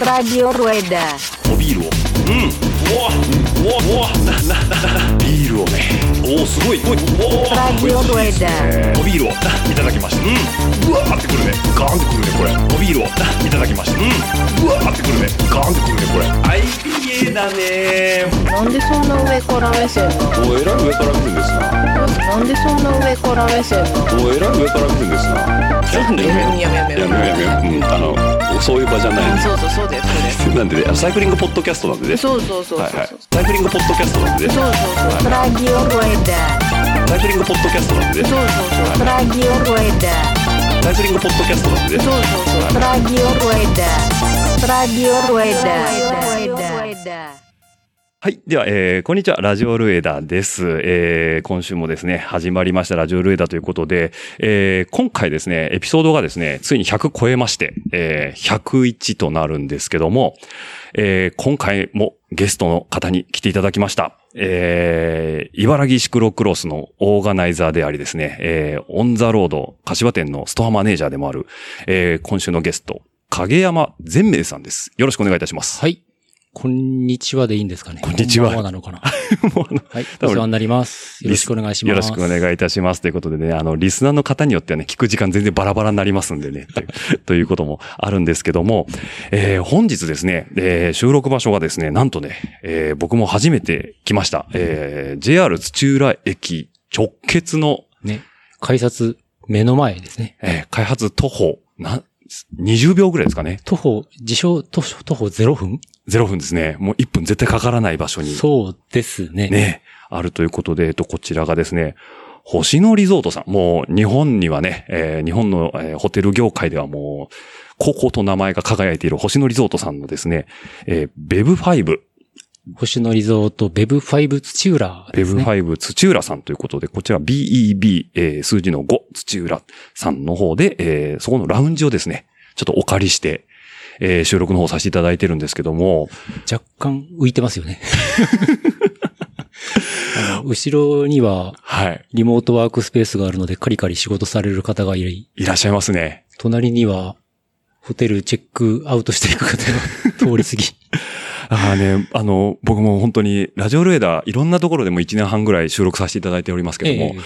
Radio Rueda. おビールをうんうわうわうわなビールをねおおすごいおいおお Rueda. おビールをないただきましたうんうわーってくるねガーンってくるねこれおビールをないただきましたうんうわーってくるねガーンってくるねこれ IPA だねなんでそんな上から目線なのおえらい上から見るんですななんでそんな上から目線なのおえらい上から見るんですななんでやめやめやめやめよ。うやめよううんあのそういう場じゃないそうそうそうです。そうでなんでサイクリングポッドキャストなんでね。すそうそうそうそうはいはいサイクリングポッドキャストなんでねそうそうそう Radio Rueda. サイクリングポッドキャストなんでねそうそうそう Radio Rueda. サイクリングポッドキャストなんでねそうそうそう Radio Rueda. Radio Rueda. はい。では、えー、こんにちは。ラジオルエダです。えー、今週もですね、始まりましたラジオルエダということで、えー、今回ですね、エピソードがですね、ついに100超えまして、えー、101となるんですけども、えー、今回もゲストの方に来ていただきました。えー、茨城シクロクロスのオーガナイザーでありですね、えー、オンザロード柏店のストアマネージャーでもある、えー、今週のゲスト、影山善明さんです。よろしくお願いいたします。はい。こんにちはでいいんですかね。こんにちはなのかな。はい。お世話になります。よろしくお願いします。よろしくお願いいたします。ということでね、あの、リスナーの方によってはね、聞く時間全然バラバラになりますんでね、というということもあるんですけども、えー本日ですね、えー収録場所がですね、なんとね、えー僕も初めて来ました、えー JR 土浦駅直結の、ね。改札、目の前ですね。えー開発徒歩、な、20秒ぐらいですかね。徒歩、自称徒歩徒歩0分？0分ですね。もう1分絶対かからない場所に。そうですね。ね、あるということで、えっと、こちらがですね、星野リゾートさん。もう、日本にはね、えー日本の、えーホテル業界ではもう、高校と名前が輝いている星野リゾートさんのですね、えー、ベブ5、星野リゾート、ベブ5土浦ベブですね。5土浦さんということで、こちら BEB、えー数字の5土浦さんの方で、えーそこのラウンジをですね、ちょっとお借りして、えー収録の方させていただいてるんですけども、若干浮いてますよね。後ろには、はい。リモートワークスペースがあるので、カリカリ仕事される方がいる。いらっしゃいますね。隣には、ホテルチェックアウトしていく方が通り過ぎ。ああね、あの、僕も本当に、ラジオルエダー、いろんなところでも1年半ぐらい収録させていただいておりますけども、ええ。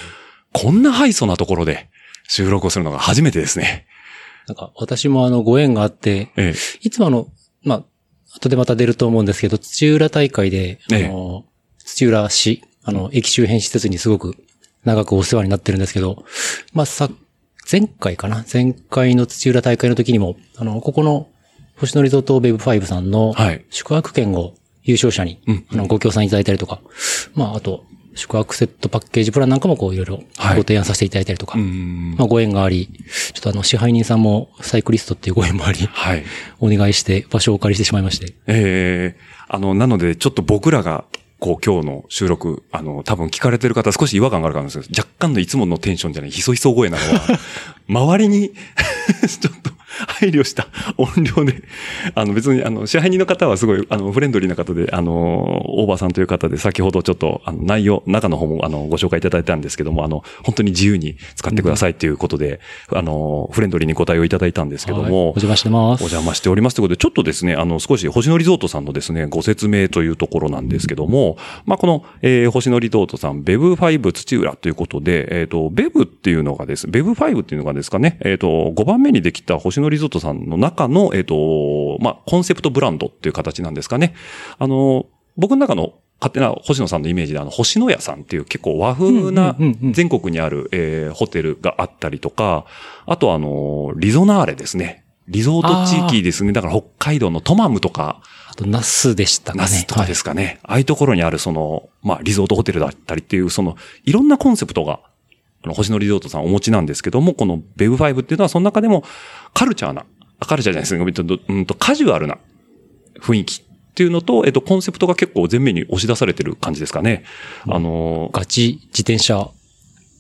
こんなハイソなところで収録をするのが初めてですね。なんか、私もあの、ご縁があって、ええ、いつもあの、まあ、後でまた出ると思うんですけど、土浦大会で、あえ。えの、土浦市、あの、駅周辺施設にすごく長くお世話になってるんですけど、まあ、さ、前回かな？前回の土浦大会の時にも、あの、ここの星野リゾートベブ5さんのはい宿泊券を優勝者に、うんあの、ご協賛いただいたりとか、まあ、あと、宿泊セットパッケージプランなんかもこういろいろはいご提案させていただいたりとか、うん。まあ、ご縁があり、ちょっとあの、支配人さんもサイクリストっていうご縁もあり、はい。お願いして場所をお借りしてしまいまして。ええあの、なので、ちょっと僕らが、こう、今日の収録、あの、多分聞かれてる方少し違和感があるかもしれないですけど、若干のいつものテンションじゃない、ひそひそ声なのは、周りに、ちょっと配慮した音量で、あの別に、あの、支配人の方はすごい、あの、フレンドリーな方で、あの、大場さんという方で、先ほどちょっと、あの、内容、中の方も、あの、ご紹介いただいたんですけども、あの、本当に自由に使ってくださいっていうことで、あの、フレンドリーにご対応いただいたんですけどはいも、お邪魔してます。お邪魔しておりますということで、ちょっとですね、あの、少し星野リゾートさんのですね、ご説明というところなんですけども、まあ、この、えー星野リゾートさん、ベブ5土浦ということで、えっ、と、ベブっていうのがです、ベブ5っていうのがですかね、えっ、と、5番目にできた星野リゾートさんの中の、えっ、と、まあ、コンセプトブランドっていう形なんですかね。あの、僕の中の勝手な星野さんのイメージで、あの、星野屋さんっていう結構和風な全国にある、えーホテルがあったりとか、あとあの、リゾナーレですね。リゾート地域ですね。だから北海道のトマムとか、あと、ナスでしたかね。ナスとかですかね。ああいうところにあるその、まあ、リゾートホテルだったりっていう、その、いろんなコンセプトが、あの、星野リゾートさんお持ちなんですけども、このベブ5っていうのはその中でも、カルチャーな、あカルチャーじゃないですね。うんとカジュアルな雰囲気っていうのと、えっと、コンセプトが結構前面に押し出されてる感じですかね。あの、ガチ自転車。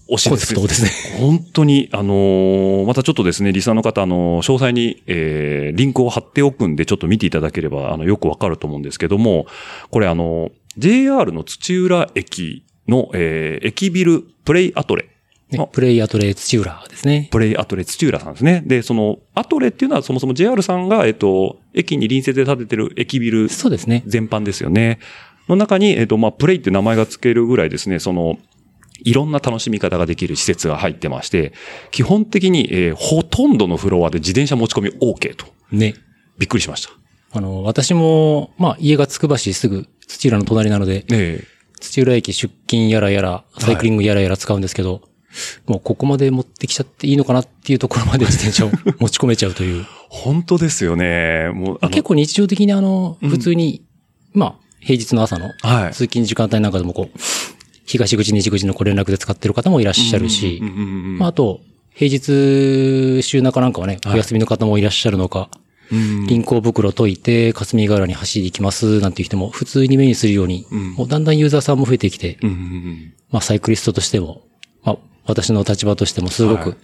推しコンセプトですね。本当に、あのーまたちょっとですね、リサーの方、あのー詳細に、えー、リンクを貼っておくんで、ちょっと見ていただければ、あの、よくわかると思うんですけども、これあの、JR の土浦駅の、えー、駅ビルプレイアトレあプレイアトレ土浦ですね。プレイアトレ土浦さんですね。で、その、アトレっていうのはそもそも JR さんが、えっと、駅に隣接で建ててる駅ビルそうですね。全般ですよね。の中に、えっと、まあ、プレイって名前が付けるぐらいですね、その、いろんな楽しみ方ができる施設が入ってまして、基本的に、えーほとんどのフロアで自転車持ち込み OK と。ね。びっくりしました。あの、私も、まあ、家がつくば市すぐ土浦の隣なので、え土浦駅出勤やらやら、サイクリングやらやら使うんですけど、もうここまで持ってきちゃっていいのかなっていうところまで自転車を 持ち込めちゃうという。本当ですよね。もう、結構日常的にあの、普通に、まあ、平日の朝のはい。通勤時間帯なんかでもこう、東口、西口のご連絡で使ってる方もいらっしゃるしうん、うんうんうんまあ、あと、平日、週中なんかはね、はいお休みの方もいらっしゃるのか、うん銀行袋解いて、霞ヶ浦に走り行きます、なんていう人も普通に目にするように、うんもうだんだんユーザーさんも増えてきて、うんうんうんまあ、サイクリストとしても、まあ、私の立場としてもすごはい。く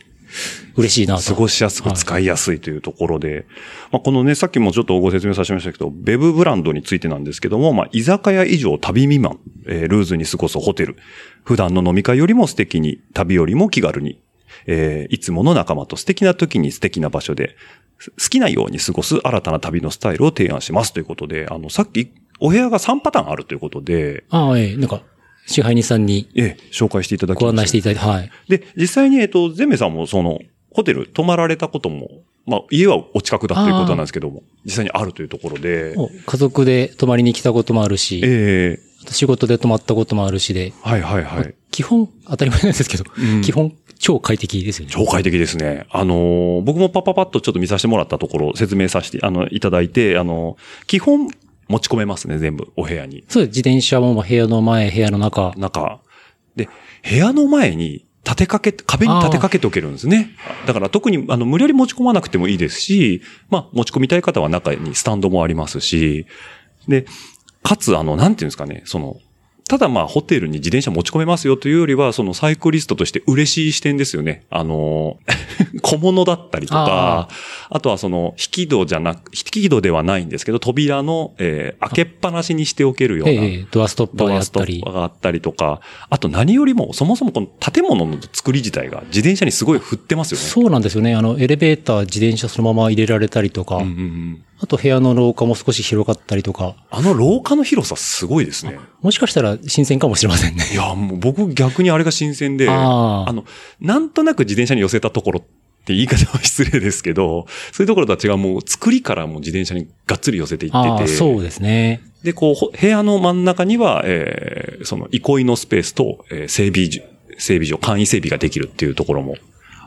嬉しいなと。過ごしやすく使いやすいというところで、まあ、このね、さっきもちょっとご説明させましたけど、ベブブランドについてなんですけども、まあ、居酒屋以上旅未満、えールーズに過ごすホテル、普段の飲み会よりも素敵に、旅よりも気軽に、えーいつもの仲間と素敵な時に素敵な場所で、す好きなように過ごす新たな旅のスタイルを提案しますということで、あの、さっき、お部屋が3パターンあるということで、ああ、ええ、なんか、支配人さんにええ、紹介していただきましたご案内していただいて、はい。で、実際に、えっと、ゼンメさんもその、ホテル泊まられたことも、まあ、家はお近くだということなんですけども、実際にあるというところで、家族で泊まりに来たこともあるし、ええあと仕事で泊まったこともあるしで、はいはいはい。基本、当たり前なんですけど、うん基本、超快適ですよね。超快適ですね。あのー僕もパッパパッとちょっと見させてもらったところ、説明させて、あの、いただいて、あの、基本持ち込めますね、全部、お部屋に。そう。自転車も部屋の前、部屋の中。中。で、部屋の前に立てかけ、壁に立てかけておけるんですね。だから特に、あの、無理やり持ち込まなくてもいいですし、まあ、持ち込みたい方は中にスタンドもありますし、で、かつ、あの、なんていうんですかね、その、ただまあ、ホテルに自転車持ち込めますよというよりは、そのサイクリストとして嬉しい視点ですよね。あの、小物だったりとか、あとはその、引き戸じゃなく、引き戸ではないんですけど、扉の、えー開けっぱなしにしておけるような。ええ、ドアストッパードアストやったりッパー。があったりとか、あと何よりも、そもそもこの建物の作り自体が自転車にすごい振ってますよね。そうなんですよね。あの、エレベーター、自転車そのまま入れられたりとか、うんうんうんあと部屋の廊下も少し広かったりとか、あの廊下の広さすごいですね。もしかしたら新鮮かもしれませんね。いや、もう僕逆にあれが新鮮で、あの、なんとなく自転車に寄せたところって言い方は失礼ですけど、そういうところとは違う、もう作りからもう自転車にがっつり寄せていってて、そうですね。で、こう、ほ部屋の真ん中には、えーその、憩いのスペースと、えー整備所、整備所、簡易整備ができるっていうところも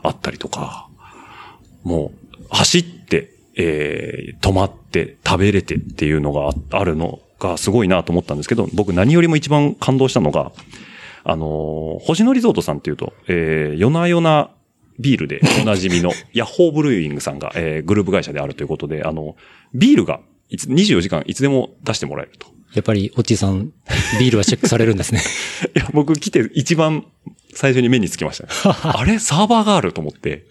あったりとか、もう、走って、えー止まって、食べれてっていうのがああるのがすごいなと思ったんですけど、僕何よりも一番感動したのが、あのー星野リゾートさんっていうと、えー夜な夜なビールで おなじみのヤッホーブルーイングさんが、えーグループ会社であるということで、あの、ビールがいつ24時間いつでも出してもらえると。やっぱり、オッチーさん、ビールはチェックされるんですね。いや、僕来て一番最初に目につきましたね。あれ？サーバーがあると思って。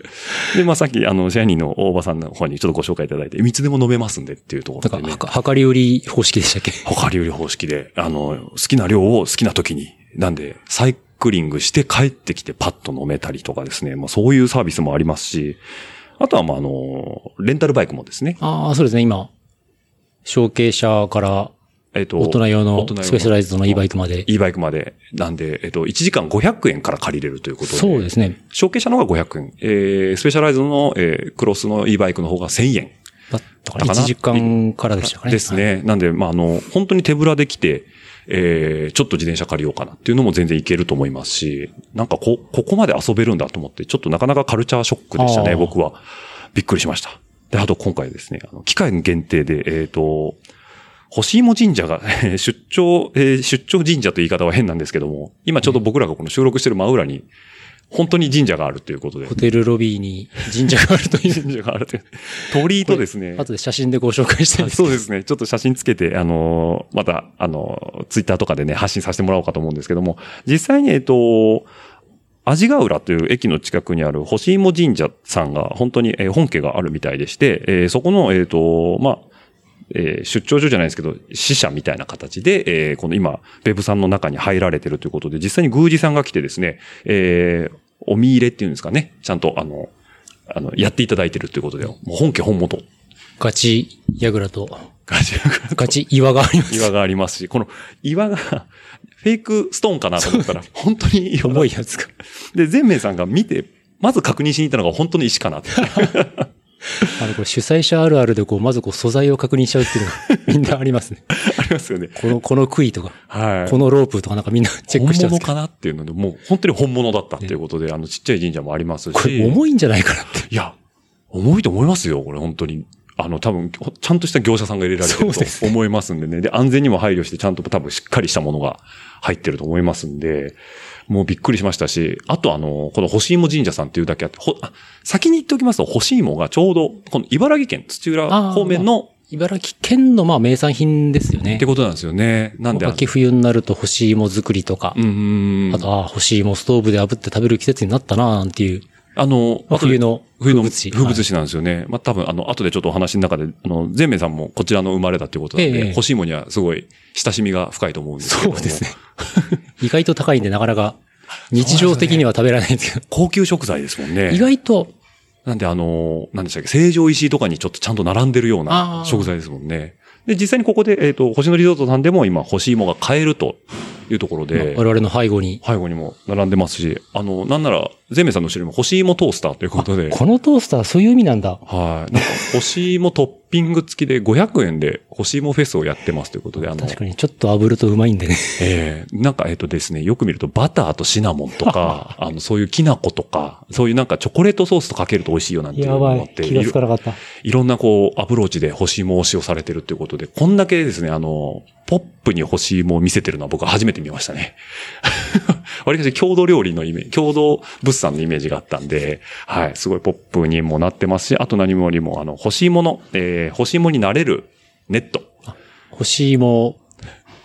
で、まあさっき、あの、支配人の大場さんの方にちょっとご紹介いただいて、いつでも飲めますんでっていうところでねなんか、。はか量り売り方式でしたっけ？量り売り方式で、あの、好きな量を好きな時に。なんで、サイクリングして帰ってきてパッと飲めたりとかですね。まあそういうサービスもありますし、あとはまああの、レンタルバイクもですね。ああ、そうですね、今、小径車からえっ、と、大人用のスペシャライズドの e バイクまで。e バイクまで。なんで、えっ、と、1時間500円から借りれるということで。そうですね。小径車の方が500円。えー、スペシャライズドの、えー、クロスの e バイクの方が1000円。だったかな？だかな1時間からでしたかね。ですね。なんで、まあ、あの、本当に手ぶらで来て、えー、ちょっと自転車借りようかなっていうのも全然いけると思いますし、なんかこ、ここまで遊べるんだと思って、ちょっとなかなかカルチャーショックでしたね、僕は。びっくりしました。で、あと今回ですね、あの機械限定で、えっ、と、星芋神社が、えー出張、えー出張神社という言い方は変なんですけども、今ちょうど僕らがこの収録してる真裏に、本当に神社があるということでホ。テルロビーに神社があるという。神社があるという。鳥居とですね。後で写真でご紹介したいです。そうですね。ちょっと写真つけて、あのーまた、あのーツイッターとかでね、発信させてもらおうかと思うんですけども、実際に、えっと、味ヶ浦という駅の近くにある星芋神社さんが本当にえー本家があるみたいでして、えーそこの、えっと、まあ、えー出張所じゃないですけど、死者みたいな形で、えーこの今、ベブさんの中に入られてるということで、実際に宮司さんが来てですね、えーお見入れっていうんですかね。ちゃんと、あの、あの、やっていただいてるということで、もう本家本元。ガチ、ヤグラと、ガチガチ岩があります。岩がありますし、この岩が、 fake stone かなと思ったら、本当に重いやつが。で、善明さんが見て、まず確認しに行ったのが本当に石かなって。あの、これ主催者あるあるでこう、まずこう素材を確認しちゃうっていうのが みんなありますね。ありますよね。この、この杭とか、はい。このロープとかなんかみんなチェックしちゃうんですけど。本物かなっていうので、もう本当に本物だったっていうことで、あの、ちっちゃい神社もありますし。これ重いんじゃないかなって。いや、重いと思いますよ、これ、本当に。あの、多分、ちゃんとした業者さんが入れられてると思いますんでね。で、安全にも配慮して、ちゃんと多分しっかりしたものが入ってると思いますんで、もうびっくりしましたし、あとあの、この干し芋神社さんっていうだけあって、ほあ先に言っておきますと、干し芋がちょうど、この茨城県土浦方面の、茨城県のまあ名産品ですよねって。ことなんですよね。なんで、秋冬になると干し芋作りとか、うんあと、ああ、干し芋ストーブで炙って食べる季節になったななんていう、あの、まあ、冬の冬の風物詩。風物詩なんですよね。まあ多分、あの、後でちょっとお話の中で、あの、全明さんもこちらの生まれだっていうことなんで、ええ欲しいものにはすごい親しみが深いと思うんですけどもそうですね。意外と高いんでなかなか日常的には食べられないんですけど、高級食材ですもんね。意外と、なんであの、なんでしたっけ、成城石井とかにちょっとちゃんと並んでるようあなー食材ですもんね。で、実際にここで、えっ、と、星野リゾートさんでも今、干し芋が買えるというところで、我々の背後に、背後にも並んでますし、あの、なんなら、全明さんの後ろにも干し芋トースターということで、このトースターそういう意味なんだ。はい。なんか、干し芋トッピング付きで500円で干し芋フェスをやってますということで、あの、確かにちょっと炙るとうまいんでね。ええなんか、えっ、とですね、よく見るとバターとシナモンとか、あの、そういうきな粉とか、そういうなんかチョコレートソースとかけると美味しいよなんていうの。もあって、気がつかなかった。いろんなこう、アプローチで干し芋を使用されてるっていうことで、こんだけですね、あの、ポップに干し芋を見せてるのは僕は初めて見ましたね。割かし郷土料理のイメージ、郷土物産のイメージがあったんで、はい、すごいポップにもなってますし、あと何もよりも、あの、干し芋の、えー、干し芋になれるネット。干し芋、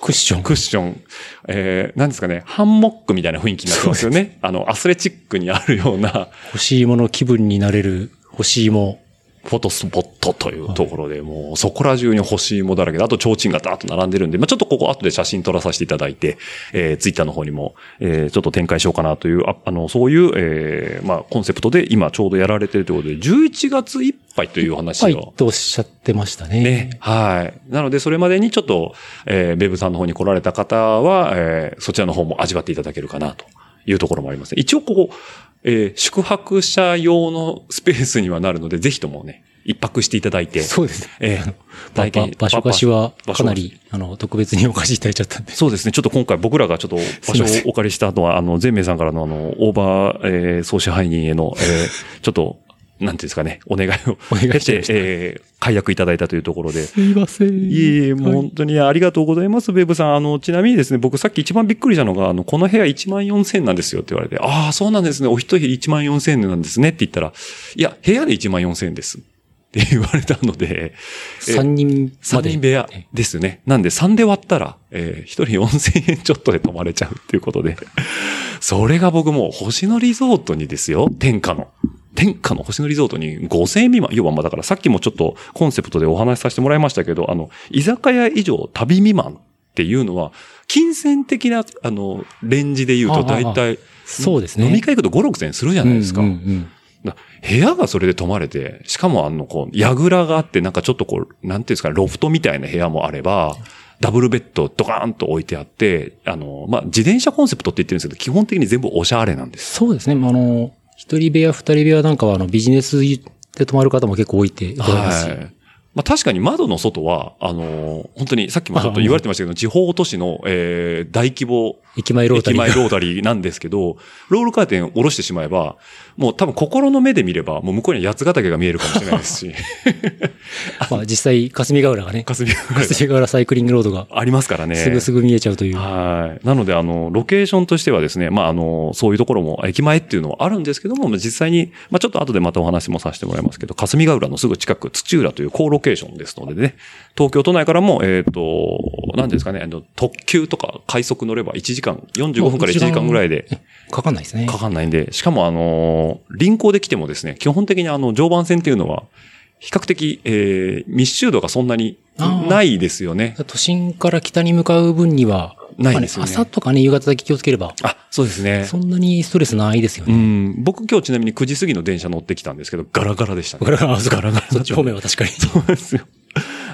クッション。クッション、えー、なんですかね、ハンモックみたいな雰囲気になってますよね。あの、アスレチックにあるような、干し芋の気分になれる干し芋。フォトスポットというところで、もうそこら中に欲しい芋だらけで、あと提灯がダーッと並んでるんで、まあちょっとここ後で写真撮らさせていただいて、えー、ツイッターの方にも、えー、ちょっと展開しようかなという、ああの、そういう、えー、まあコンセプトで今ちょうどやられてるということで、11月いっぱいという話はいを。とおっしゃってましたね。ね。はい。なので、それまでにちょっと、えー、ベブさんの方に来られた方は、えー、そちらの方も味わっていただけるかな、というところもありますね。一応ここ、えー、宿泊者用のスペースにはなるので、ぜひともね、一泊していただいて。そうですね。えー、ば体験ば場所貸しはかなり、あの、特別にお貸しいただいちゃったんで。そうですね。ちょっと今回僕らがちょっと場所をお借りした後は、あの、全明さんからのあの、オーバー、えー、総支配人への、えー、ちょっと、なんていうんですかね、お願いをお願いしてえー、解約いただいたというところで。すいません。いえいえ、もう本当にありがとうございます、ベーブさん。あの、ちなみにですね、僕さっき一番びっくりしたのが、あの、この部屋1万4000なんですよって言われて、ああ、そうなんですね、お一人1万4000円なんですねって言ったら、いや、部屋で1万4000円です。って言われたので、え3人ま3で。人部屋ですよね。なんで3で割ったら、えー、1人4000円ちょっとで泊まれちゃうっていうことで。それが僕もう星野リゾートにですよ、天下の。天下の星野リゾートに5000円未満。要はまあだからさっきもちょっとコンセプトでお話しさせてもらいましたけど、あの、居酒屋以上旅未満っていうのは、金銭的な、あの、レンジで言うと大体、そうですね。飲み会行くと5、6千円するじゃないですか。うんうんうんだ部屋がそれで泊まれて、しかもあの、こう、櫓があって、なんかちょっとこう、なんていうんですか、ロフトみたいな部屋もあれば、ダブルベッドドカーンと置いてあって、あの、まあ、自転車コンセプトって言ってるんですけど、基本的に全部おしゃれなんです。そうですね。あの、一人部屋、二人部屋なんかは、あの、ビジネスで泊まる方も結構多いって伺いますし。はい。まあ確かに窓の外は、あの本当にさっきもちょっと言われてましたけど、地方都市の、えー、大規模駅前ロータリーが。駅前ロータリーなんですけど、ロールカーテンを下ろしてしまえば、もう多分心の目で見れば、もう向こうには八ヶ岳が見えるかもしれないですし、まあ実際、霞ヶ浦がね、霞ヶ浦霞ヶ浦サイクリングロードがありますからね。すぐすぐ見えちゃうという。はい。なので、あの、ロケーションとしてはですね、まあ、あの、そういうところも、駅前っていうのはあるんですけども、まあ実際に、まあ、ちょっと後でまたお話もさせてもらいますけど、霞ヶ浦のすぐ近く、土浦という高ロケーションですのでね、東京都内からも、えっ、と、何ですかね、あの、特急とか快速乗れば1時間、45分から1時間。ぐらいでかかんないですね。かかんないんで、しかもあの、臨港で来てもですね、基本的にあの、常磐線っていうのは、比較的、えー、密集度がそんなにないですよね。都心から北に向かう分には、ないですよねまあ朝とかね、夕方だけ気をつければ、あ、そうですね。そんなにストレスないですようね。ん。僕今日ちなみに9時過ぎの電車乗ってきたんですけど、ガラガラでしたね。ガラガラ、ガラガラ。そっち方面は確かに。そうですよ。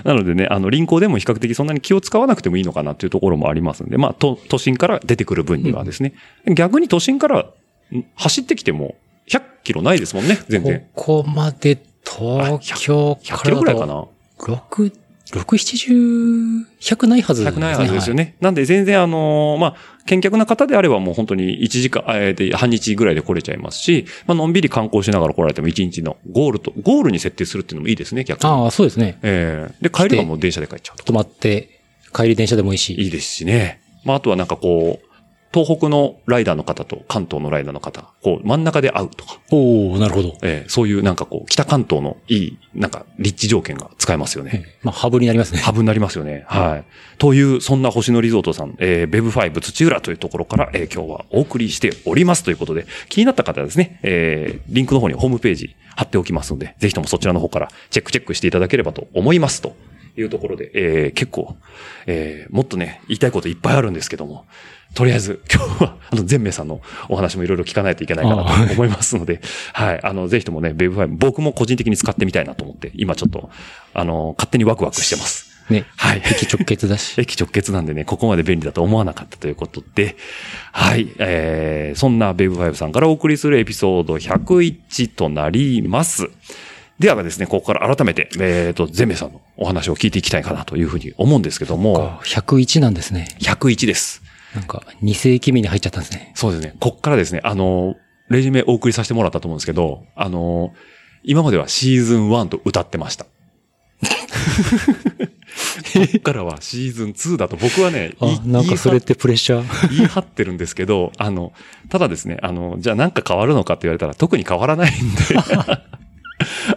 なのでね、あの、臨行でも比較的そんなに気を使わなくてもいいのかなっていうところもありますんで、まあ、都、都心から出てくる分にはですね、逆に都心からん走ってきても100キロないですもんね、全然。ここまで東京100キからだと、ロぐらいかな。6、6、70、100ないはず100ないはずですよね。なんで全然あのーまあ、見客な方であればもう本当に1時間、えーで、半日ぐらいで来れちゃいますし、まあ、のんびり観光しながら来られても1日のゴールと、ゴールに設定するっていうのもいいですね、逆に。ああ、そうですね。ええで、帰りはもう電車で帰っちゃうと。止まって、帰り電車でもいいし。いいですしね。まあ、あとはなんかこう、東北のライダーの方と関東のライダーの方、こう、真ん中で会うとか、おおなるほど。ええそういうなんかこう、北関東のいい、なんか、立地条件が使えますよね。まあ、ハブになりますね。ハブになりますよね。はい。という、そんな星野リゾートさん、えー、ベブ5土浦というところから、えー今日はお送りしておりますということで、気になった方はですね、えー、リンクの方にホームページ貼っておきますので、ぜひともそちらの方からチェックチェックしていただければと思いますというところで、えー、結構、えー、もっとね、言いたいこといっぱいあるんですけども、とりあえず 今日は、あの、全明さんのお話もいろいろ聞かないといけないかなと思いますので、はい。あの、ぜひともね、ベブ5、僕も個人的に使ってみたいなと思って、今ちょっと、あの、勝手にワクワクしてます。ね。はい。駅直結だし。駅直結なんでね、ここまで便利だと思わなかったということで、はい。えー、そんなベブファイブさんからお送りするエピソード101となります。ではですね、ここから改めて、えっ、と、ゼンメさんのお話を聞いていきたいかなというふうに思うんですけども、101なんですね。101です。なんか、2世紀目に入っちゃったんですね。そうですね。こっからですね、あの、レジュメお送りさせてもらったと思うんですけど、あの、今まではシーズン1と歌ってました。こっからはシーズン2だと僕はね、あ、なんかそれってプレッシャー。言い張ってるんですけど、あの、ただですね、あの、じゃあなんか変わるのかって言われたら特に変わらないんで、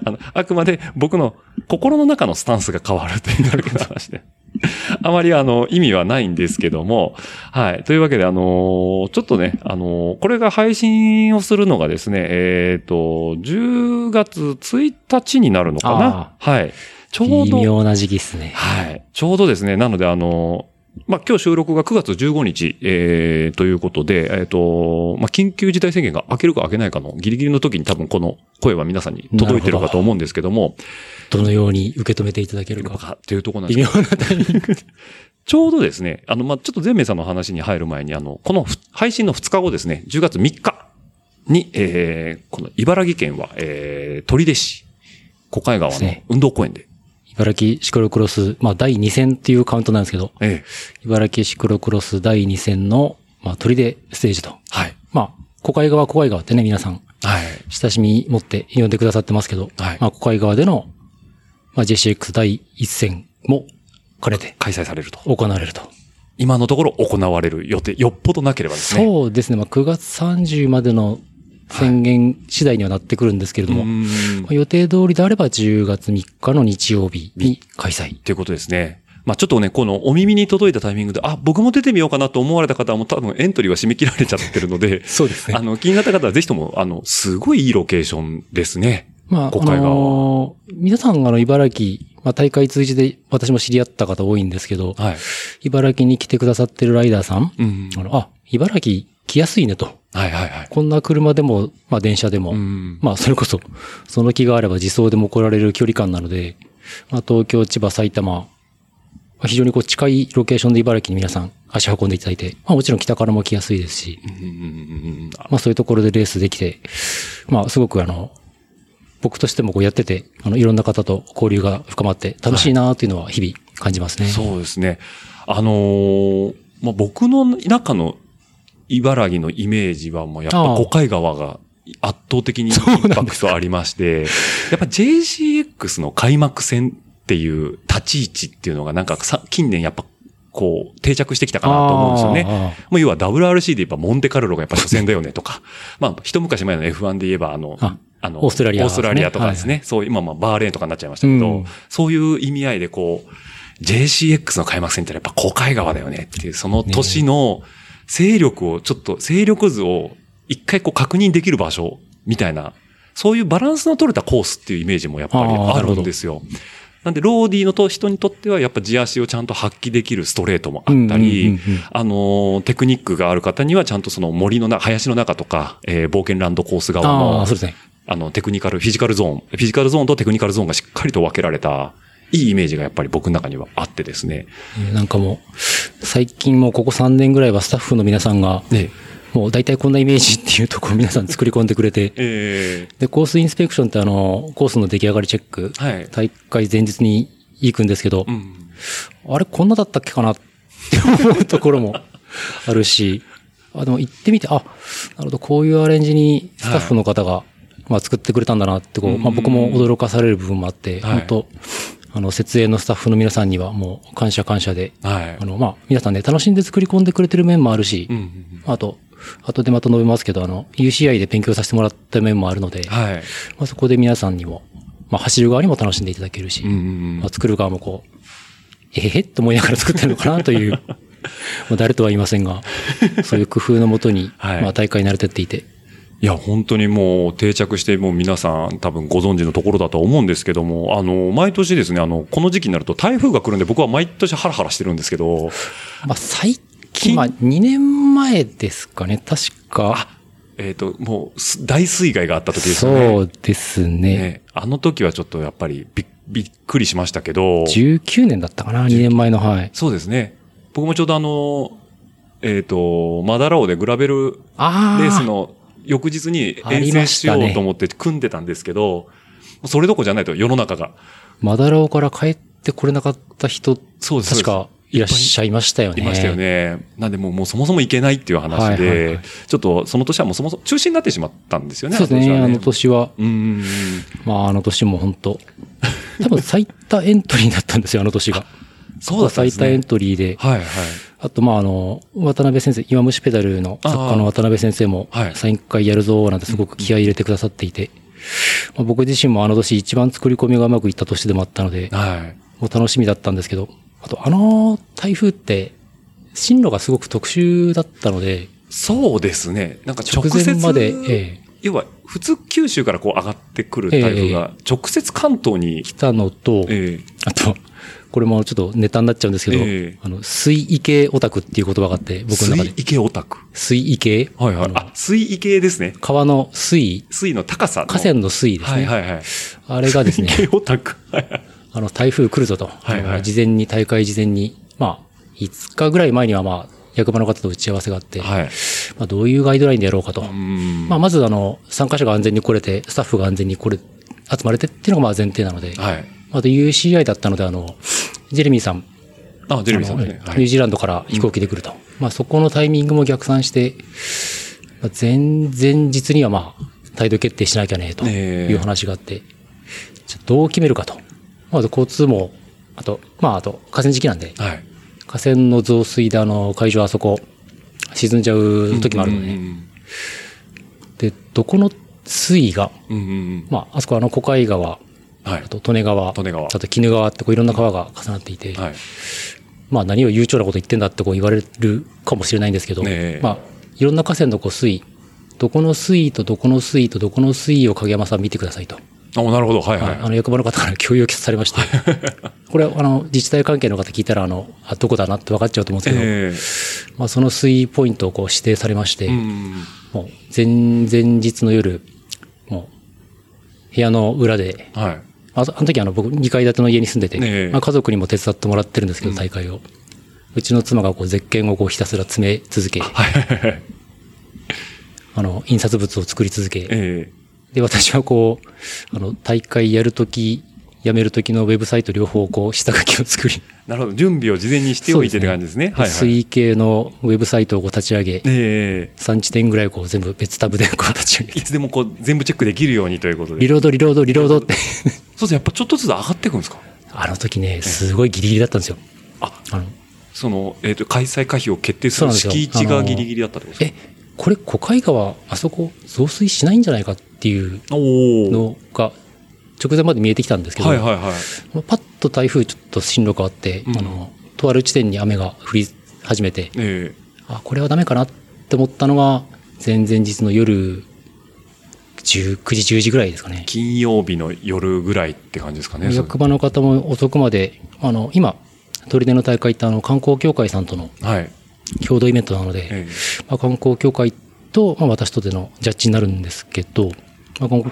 あの、あくまで僕の心の中のスタンスが変わるというだけの話で。あまりあの、意味はないんですけども、はい。というわけであの、ちょっとね、あの、これが配信をするのがですね、えっ、と、10月1日になるのかな？はい。ちょうど、微妙な時期っすね。はい。ちょうどですね、なのであの、まあ、今日収録が9月15日、えー、ということで、えっ、と、まあ、緊急事態宣言が明けるか明けないかのギリギリの時に多分この声は皆さんに届いてるかと思うんですけども、どのように受け止めていただけるか。かっていうところなんです微妙なタイミングで。ちょうどですね、あの、まあ、ちょっと全明さんの話に入る前に、あの、このふ配信の2日後ですね、10月3日に、えー、この茨城県は、えー、取手市、小海川の運動公園で、茨城シクロクロス、まあ第2戦っていうカウントなんですけど、え茨城シクロクロス第2戦の、まあ砦ステージと。ー、はい。まあ、小海川小海川ってね、皆さんはい。親しみ持って呼んでくださってますけど、はいまあ小海川での、まあ JCX 第1戦も兼ねて開催されると。行われると。今のところ行われる予定、よっぽどなければですね。そうですね。まあ9月30までの宣言次第にはなってくるんですけれども、うーんまあ予定通りであれば10月3日の日曜日に開催。っていうことですね。まあちょっとね、このお耳に届いたタイミングで、あ、僕も出てみようかなと思われた方はもう多分エントリーは締め切られちゃってるので、そうですあの、気になった方はぜひとも、あの、すごいいいロケーションですね。まあ、小海川あのー皆さん、あの、茨城、まあ、大会通じて私も知り合った方多いんですけど、はい。茨城に来てくださってるライダーさん、うん。あの、あ、茨城来やすいねと。はいはいはい。こんな車でも、まあ、電車でも、うん。まあ、それこそ、その気があれば自走でも来られる距離感なので、まあ、東京、千葉、埼玉、まあ、非常にこう近いロケーションで茨城に皆さん足運んでいただいて、まあ、もちろん北からも来やすいですし、まあそういうところでレースできて、まあすごくあの、僕としてもこうやってて、あの、いろんな方と交流が深まって楽しいなっていうのは日々感じますね。そうですね。あのーまあ、僕の中の茨城のイメージはもうやっぱああ小海川が圧倒的にインパクトありまして、やっぱ JCX の開幕戦っていう立ち位置っていうのがなんかさ近年やっぱこう定着してきたかなと思うんですよね。もう要は WRC で言えばモンテカルロがやっぱ初戦だよねとか、まあ一昔前の F1 で言えばあの、ああの、オーストラリアオーストラリアとかですね。そう、今まあバーレーンとかになっちゃいましたけど、うん。そういう意味合いでこう、JCX の開幕戦ってやっぱ小海川だよねっていう、その年の勢力をちょっと、勢力図を一回こう確認できる場所みたいな、そういうバランスの取れたコースっていうイメージもやっぱりあるんですよ。なんで、ローディーのと人にとっては、やっぱ地足をちゃんと発揮できるストレートもあったりん、あのー、テクニックがある方には、ちゃんとその森の中、林の中とか、えー冒険ランドコース側あのあ、の、テクニカル、フィジカルゾーン、フィジカルゾーンとテクニカルゾーンがしっかりと分けられた、いいイメージがやっぱり僕の中にはあってですね。えーなんかもう、最近もうここ3年ぐらいはスタッフの皆さんが、ね。もう大体こんなイメージっていうところを皆さん作り込んでくれて、えで、コースインスペクションってあの、コースの出来上がりチェック、はい大会前日に行くんですけど、えうん。あれこんなだったっけかなって思うところも あるし、あ、でも行ってみて、あ、なるほど、こういうアレンジにスタッフの方が、まあ作ってくれたんだなってこう、まあ僕も驚かされる部分もあって、はい本当あの、設営のスタッフの皆さんにはもう感謝感謝で、はいあ。の、まあ皆さんね、楽しんで作り込んでくれてる面もあるし、うんうんあと、後でまた述べますけど、あの、UCI で勉強させてもらった面もあるので、うん。はい。まあそこで皆さんにも、まあ走る側にも楽しんでいただけるし、うんうんうんまあ、作る側もこう、えへへって思いながら作ってるのかなという、まあ誰とは言いませんが、そういう工夫のもとに、はいまあ大会に慣れてっていて、いや、本当にもう定着して、もう皆さん多分ご存知のところだと思うんですけども、あの、毎年ですね、あの、この時期になると台風が来るんで僕は毎年ハラハラしてるんですけど、まあ最近、まあ2年前ですかね、確か。えっ、と、もうす大水害があった時ですよね。そうですね。ねあの時はちょっとやっぱりびっびっくりしましたけど、19年だったかな、2年前の、はい。そうですね。僕もちょうどあの、えっ、と、マダラオでグラベルああ。レースの翌日に遠征しようと思って組んでたんですけど、それどころじゃないと世の中が。マダラオから帰ってこれなかった人、そうです。確かいらっしゃいましたよね。いましたよ。ね。なんでもうもうそもそも行けないっていう話で、はいはいはいちょっとその年はもうそもそも中止になってしまったんですよね。そうですね、あの年は。うん。まああの年も本当多分最多エントリーだったんですよ、あの年が。そうだったんですね最多エン。トリーで。はいはい。あと、まあ、あの、渡辺先生、今虫ペダルの作家の渡辺先生もはい、サイン会やるぞ、なんてすごく気合い入れてくださっていて、まあ、僕自身もあの年一番作り込みがうまくいった年でもあったので、はい。もう楽しみだったんですけど、あと、あの台風って、進路がすごく特殊だったので、そうですね。なんか直前まで、ええ、要は普通九州からこう上がってくる台風が直接関東に、来たのと、えあと、これもちょっとネタになっちゃうんですけど、ええあの、水位系オタクっていう言葉があって、僕の中で。水池オタク。水位系？はいはい。あ水位系ですね。川の水位、水位の高さの。河川の水位ですね。はいはいはい。あれがですね、系オタク。あの、台風来るぞと。はいはい事前に、大会事前に、まあ、5日ぐらい前にはまあ、役場の方と打ち合わせがあって、はい。まあ、どういうガイドラインでやろうかと。うん。まあ、まずあの、参加者が安全に来れて、スタッフが安全に来れ、集まれてっていうのがまあ前提なので、はい。あと UCI だったので、あの、ジェレミーさん、あ、ジェレミーさんね。ニューはい。ジーランドから飛行機で来ると。まあ、そこのタイミングも逆算して、まあ、前、前日にはまあ、態度決定しなきゃね、とええいう話があって、じゃあどう決めるかと。まず交通も、あと、まあ、あと、河川敷なんで、はい。河川の増水であの、会場あそこ、沈んじゃう時もあるので、うんで、どこの水位が、うんうんうん。まあ、あそこはあの、小海川、はいあ。と、利根川、利根川あと、鬼怒川ってこういろんな川が重なっていて、はい。まあ何を悠長なこと言ってんだってこう言われるかもしれないんですけど、ねえまあいろんな河川のこう水位、どこの水位とどこの水位とどこの水位を影山さん見てくださいと。あ、なるほど。はいはい、はい。あの役場の方から共有されまして、これあの自治体関係の方聞いたらあの、あ、どこだなって分かっちゃうと思うんですけど、えまあその水位ポイントをこう指定されまして、えうん。もう前、前日の夜、もう部屋の裏で、はい。ああの時あの僕2階建ての家に住んでて、ええまあ、家族にも手伝ってもらってるんですけど、大会を。うちの妻がこう、ゼッケンをこうひたすら詰め続け。あの、印刷物を作り続け、ええで、私はこう、あの、大会やるとき、やめるときのウェブサイト両方こう、下書きを作り、なるほど。準備を事前にしておいてって感じですね。はいはい。水系のウェブサイトを立ち上げ、え3地点ぐらいこう全部別タブでこう立ち上げえいつでもこう全部チェックできるようにということで。リロード、リロード、リロードって。そうですね。やっぱちょっとずつ上がっていくんですか？あの時ね、すごいギリギリだったんですよ。あ、あの、その、えっ、と、開催可否を決定する敷地がギリギリだったってことですえ、これ、小海川、あそこ、増水しないんじゃないかっていう。のが、直前まで見えてきたんですけど、はいはいはい。まあパッと台風ちょっと進路変わって、うんあの、とある地点に雨が降り始めて、ええあ、これはダメかなって思ったのが、前々日の夜、19時、10時ぐらいですかね。金曜日の夜ぐらいって感じですかね。役場の方も遅くまで、あの、今、砦の大会ってあの、観光協会さんとのはい。共同イベントなので、えまあ、観光協会と、まあ、私とでのジャッジになるんですけど、まあ、今後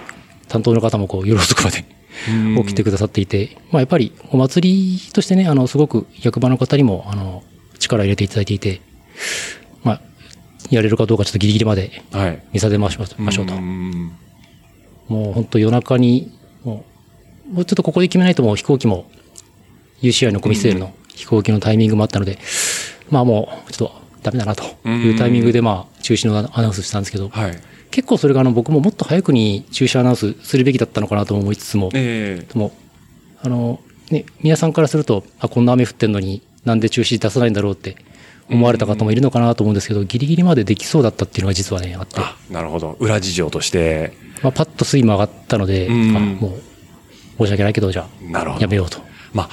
担当の方もこう夜遅くまでえ起きてくださっていて、まあ、やっぱりお祭りとしてね、あの、すごく役場の方にも、あの、力入れていただいていて、まあ、やれるかどうかちょっとギリギリまではい。見させましょうましょうと。んもう本当夜中に、もう、もうちょっとここで決めないともう飛行機も、UCI のコミステールの飛行機のタイミングもあったので、まあもう、ちょっとダメだなというタイミングでまあ、中止のアナウンスしたんですけど、はい。結構それがあの僕ももっと早くに中止アナウンスするべきだったのかなと思いつつも、ええでも、あの、ね、皆さんからすると、あ、こんな雨降ってんのになんで中止出さないんだろうって思われた方もいるのかなと思うんですけど、ギリギリまでできそうだったっていうのが実はね、あって、あ、なるほど。裏事情として。まあ、パッと水位も上がったので、うんあもう、申し訳ないけど、じゃあ、なるほどやめようと。まあ、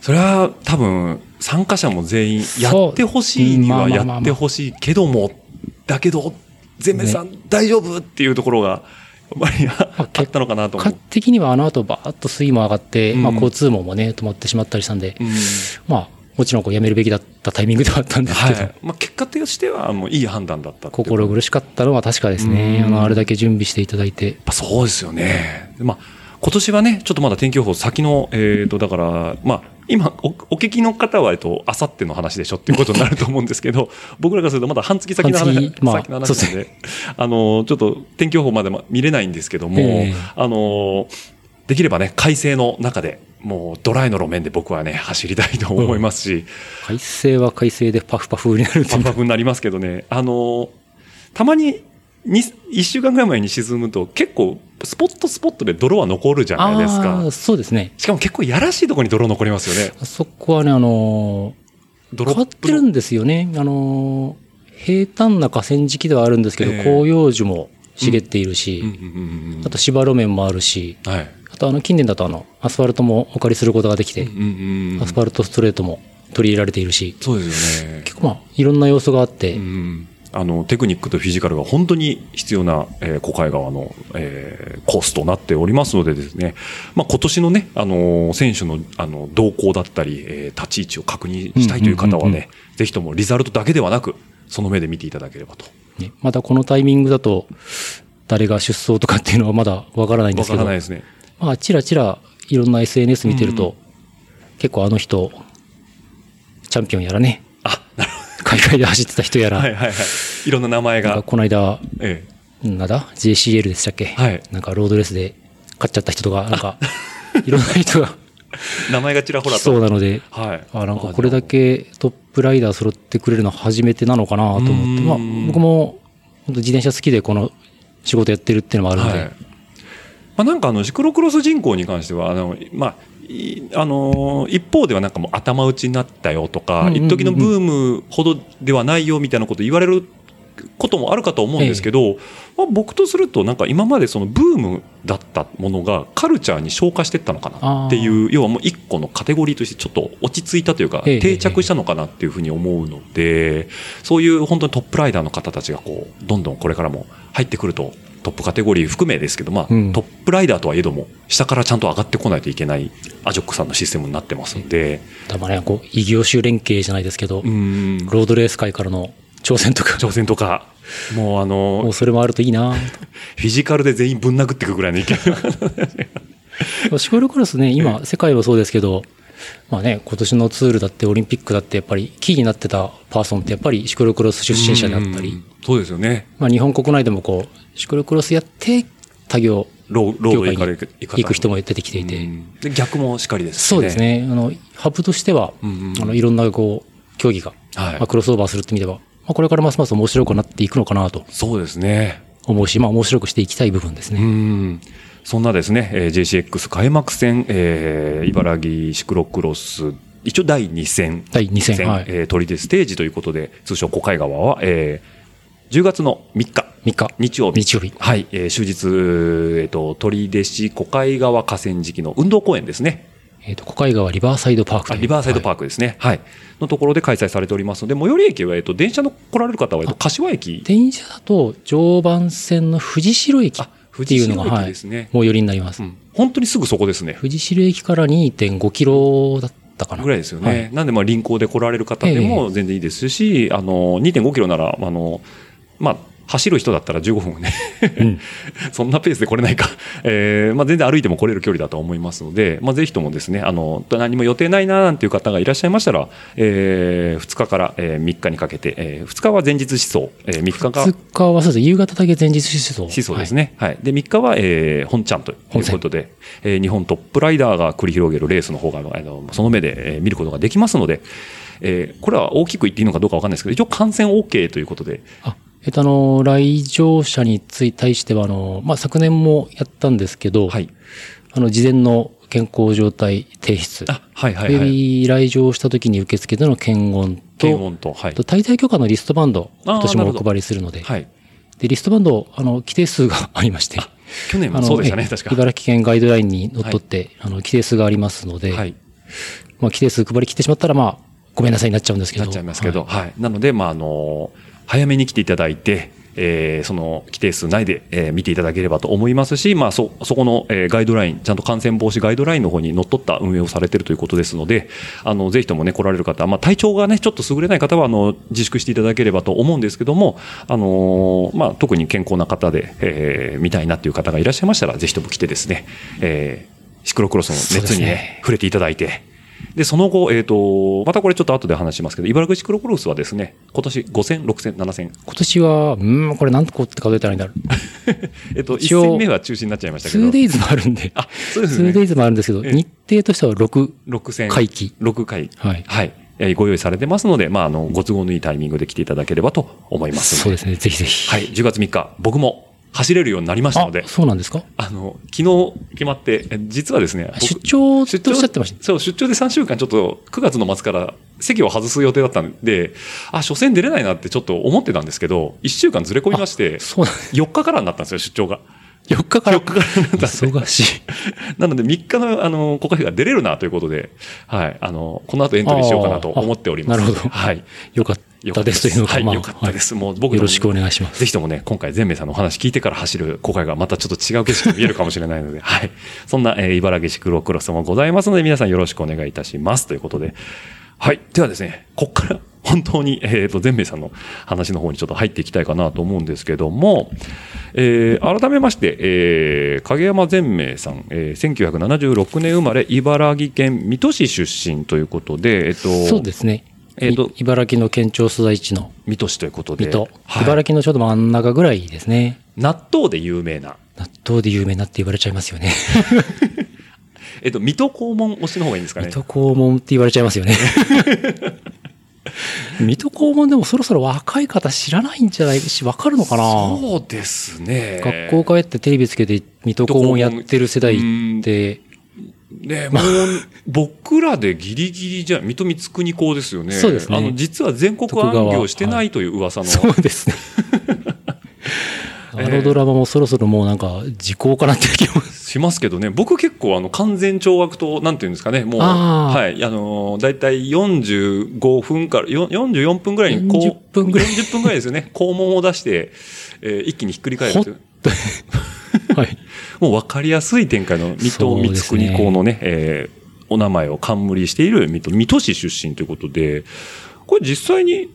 それは多分、参加者も全員やってほしいにはやってほしいけども、だけど、全明さん大丈夫？っていうところが、やっぱりあったのかなと思結果う。的にはあの後バーッと水位も上がって、うんまあ交通網もね、止まってしまったりしたんで、うんまあ、もちろんこうやめるべきだったタイミングではあったんですけど、はい。まあ、結果としては、もういい判断だった心苦しかったのは確かですね。うんあの、あれだけ準備していただいて。そうですよね。まあ、今年はね、ちょっとまだ天気予報先の、えっ、と、だから、まあ、今お、お聞きの方は、えっと、あさっての話でしょっていうことになると思うんですけど、僕らからするとまだ半月先の話、まあ先の話なんで、あの、ちょっと天気予報までま見れないんですけども、ええ。あの、できればね、快晴の中で、もうドライの路面で僕はね、走りたいと思いますし、快晴は快晴でパフパフになるパフパフになりますけどね、あの、たまに、に一週間ぐらい前に沈むと結構スポットスポットで泥は残るじゃないですか。そうですね。しかも結構やらしいところに泥残りますよね。あそこはね、あのー泥変わってるんですよね。あのー平坦な河川敷ではあるんですけど、ええ広葉樹も茂っているし、うんうんうんうんあと芝路面もあるし、はい。あとあの近年だとあの、アスファルトもお借りすることができて、うんうんうんアスファルトストレートも取り入れられているし、そうですよね。結構まあ、いろんな要素があって、うんあの、テクニックとフィジカルが本当に必要な、えー、小海川の、えーコースとなっておりますのでですね、まあ、今年のね、あのー選手の、あの、動向だったり、えー立ち位置を確認したいという方はね、うんうんうんうんぜひともリザルトだけではなく、その目で見ていただければと。ねまだこのタイミングだと、誰が出走とかっていうのはまだわからないんでわすけど、からないですね。まあ、ちらちらいろんな SNS 見てると、結構あの人、チャンピオンやらね、海外で走ってた人やど。ら、はいはいはい。いろんな名前が。この間、えなんだ ?JCL でしたっけ？はいなんかロードレースで勝っちゃった人とか、なんか、いろんな人がえ名前がちらほらと。来そうなので、はい。あなんかこれだけトップライダー揃ってくれるの初めてなのかなと思って、うんまあ僕も本当自転車好きでこの仕事やってるっていうのもあるので、はい。まあ、なんかあの、シクロクロス人口に関しては、あの、まあ、いあのー一方ではなんかもう頭打ちになったよとか、一時のブームほどではないよみたいなこと言われることもあるかと思うんですけど、まあ、僕とするとなんか今までそのブームだったものがカルチャーに昇華していったのかなっていう、要はもう一個のカテゴリーとしてちょっと落ち着いたというか、ええ。定着したのかなっていうふうに思うので、そういう本当にトップライダーの方たちがこう、どんどんこれからも入ってくると、トップカテゴリー含めですけど、まあ、うん。トップライダーとはいえども、下からちゃんと上がってこないといけないアジョックさんのシステムになってますんで、たまね、こう、異業種連携じゃないですけど、うん、ロードレース界からの挑戦とか、挑戦とか、もうあものう、それもあるといいな。フィジカルで全員ぶん殴っていくぐらいの勢い。とシクロクロスね、今、世界はそうですけど、まあね、今年のツールだってオリンピックだってやっぱりキーになってたパーソンってやっぱりシクロクロス出身者であったりうん、そうですよね。まあ日本国内でもこう、シクロクロスやって他業ロー業界に行く人も出てきていて、逆もしっかりですしそうです。ね、あの、ハブとしては、うんうんあの、いろんなこう、競技が、はいまあ、クロスオーバーするって意味では、まあ、これからますます面白くなっていくのかなとそうですね。思うし、まあ面白くしていきたい部分ですうね。ん。そんなですね、えー JCX 開幕戦、えー茨城シクロクロス、一応第2戦。第2戦はいえー取り手ステージということで、通称小海川は、えー10月の3日。3日。日曜日。日曜日はい。えー終日、えっ、と、取手市小海川河川敷の運動公園ですね。えっ、と、小海川リバーサイドパークリバーサイドパーークですね。はい。のところで開催されておりますので、最寄り駅は、えっ、と、電車の来られる方は、えっと、柏駅。電車だと常磐線の藤代駅。あ、っていうのが、はいね。最寄りになります。うん。本当にすぐそこですね。藤代駅から2.5キロだったかな。ぐらいですよね。はいなんで、まあ、臨港で来られる方でも全然いいですし、あの、2.5キロなら、あの、まあ、走る人だったら15分ね。うん そんなペースで来れないか。えーまあ、全然歩いても来れる距離だと思いますので、まあ、ぜひともですね、あの、何も予定ないななんていう方がいらっしゃいましたら、え2日から、え3日にかけて、え2日は前日思想、え3日が2日はそうです。夕方だけ前日思想。思想ですね。はい。で、3日は、えー、本ちゃんということで、えー日本トップライダーが繰り広げるレースの方が、あの、その目で、えー見ることができますので、えーこれは大きく言っていいのかどうかわかんないですけど、一応観戦 OK ということで、あ、えっと、あの、来場者につい対しては、あの、まあ、昨年もやったんですけど、はい。あの、事前の健康状態提出。あ、はいはいはい。び来場した時に受付での検温と、検温と、はいあと。滞在許可のリストバンド、今年もお配りするので、はい。で、リストバンド、あの、規定数が ありまして、去年もそうでしたね、え確か。茨城県ガイドラインにのっとって、あの、規定数がありますので、はい。まあ、規定数配り切ってしまったら、まあ、ごめんなさいになっちゃうんですけど。なっちゃいますけど、はいはい。なので、まあ、あの、早めに来ていただいて、えーその規定数内で、えー見ていただければと思いますし、まあ、そ、そこの、えーガイドライン、ちゃんと感染防止ガイドラインの方にのっとった運営をされているということですので、あの、ぜひともね、来られる方、まあ、体調がね、ちょっと優れない方は、あの、自粛していただければと思うんですけども、あのーまあ、特に健康な方で、えー見たいなっていう方がいらっしゃいましたら、ぜひとも来てですね、えーシクロクロスの熱にね、ね。触れていただいて、で、その後、えっ、と、またこれちょっと後で話しますけど、茨城ロクロスはですね、今年5000、6000、7000。今年は、うーん、これなんとこって数えたらいいんだろう。えっと、一応1戦目は中止になっちゃいましたけど。2days もあるんで。あ、そうですね。2days もあるんですけど、ええ日程としては6 6000。回忌。6回。はい。はい。えーご用意されてますので、まあ、あの、ご都合のいいタイミングで来ていただければと思います。そうですね、ぜひぜひ。はい。10月3日、僕も走れるようになりましたのであ、、そうなんですか？あの、昨日決まって、え実はですね、僕出張っておっしゃってました？そう、出張で3週間ちょっと9月の末から席を外す予定だったんで、あ、初戦出れないなってちょっと思ってたんですけど、1週間ずれ込みまして、そうなん4日からになったんですよ、出張が。4日から？4日からになったんで忙しい。なので3日の、あの、国会が出れるなということで、はい、あの、この後エントリーしようかなと思っております。なるほどはい。よかったですというのが、はい、まあよかったです。もう僕のよろしくお願いします。ぜひともね、今回、全明さんのお話聞いてから走る公開がまたちょっと違う景色が見えるかもしれないので、はい。そんな、えー茨城シクロクロスもございますので、皆さんよろしくお願いいたします。ということで、はい。ではですね、こっから本当に、えっ、と、全明さんの話の方にちょっと入っていきたいかなと思うんですけども、えー改めまして、えー影山全明さん、えー1976年生まれ、茨城県水戸市出身ということで、えっ、と、そうですね。えーとい茨城の県庁所在地の水戸市ということで、水戸。はい茨城のちょうど真ん中ぐらいですね。納豆で有名な、納豆で有名なって言われちゃいますよね。えっと、水戸黄門推しの方がいいんですかね水。戸黄門って言われちゃいますよね。水戸黄門でもそろそろ若い方知らないんじゃないし、わかるのかな？そうですね。学校帰ってテレビつけて水戸黄門やってる世代って、ね、もう、僕らでギリギリじゃ、水戸光国校ですよね。そうですねあの、実は全国暗業してないという噂の。そうですね。あのドラマもそろそろもうなんか時効かなって気も。しますけどね、僕結構あの完全懲悪と、なんていうんですかね、もう、はい、あのー、だいたい45分から、よ44分ぐらいにこう、40分ぐらい40分ぐらいですよね、肛門を出して、えー一気にひっくり返るという。はい。もう分かりやすい展開の水戸光国校のね、えーお名前を冠している水戸、水戸市出身ということで、これ実際に、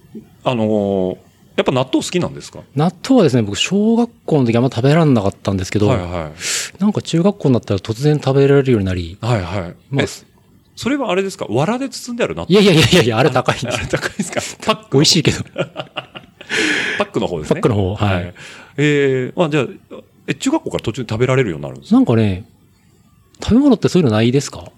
あのーやっぱ納豆好きなんですか？納豆はですね、僕小学校の時あんま食べられなかったんですけど、はいはい。なんか中学校になったら突然食べられるようになり、はいはい。まあえ、それはあれですか？藁で包んである納い豆やいやいやいや、あれ高いんで あれす。高いですか？パック美味しいけど。パックの方ですね。パックの方はいえー、まあじゃあ、え、中学校から途中で食べられるようになるんですか？なんかね、食べ物ってそういうのないですか？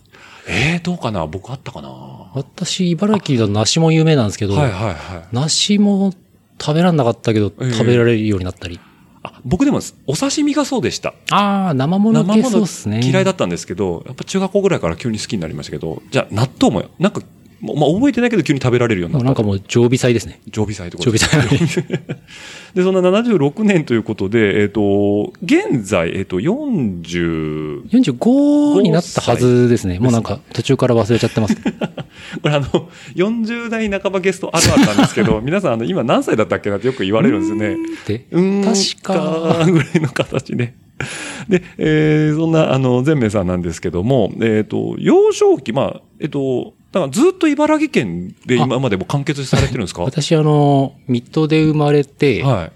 えー、どうかな？僕あったかな？私、茨城だと梨も有名なんですけど、はいはいはい。梨も食べられなかったけど、ええ食べられるようになったり。あ、僕でもお刺身がそうでした。ああ、生物系生ものそうっすね。嫌いだったんですけど、やっぱ中学校ぐらいから急に好きになりましたけど、じゃあ納豆も、なんかまあ覚えてないけど急に食べられるようになった。なんかもう常備菜ですね。常備菜ってこと常備です菜。で、そんな76年ということで、えっ、と、現在、えっ、と、40、45になったはずですね。もうなんか途中から忘れちゃってます。これあの、40代半ばゲストあるあるなんですけど、皆さんあの、今何歳だったっけなってよく言われるんですよね。で、うーん確か、ぐらいの形で。で、えーそんな、あの、善明さんなんですけども、えっ、と、幼少期、まあ、えっ、と、だからずっと茨城県で今までも完結されてるんですか？私あの、水戸で生まれて、は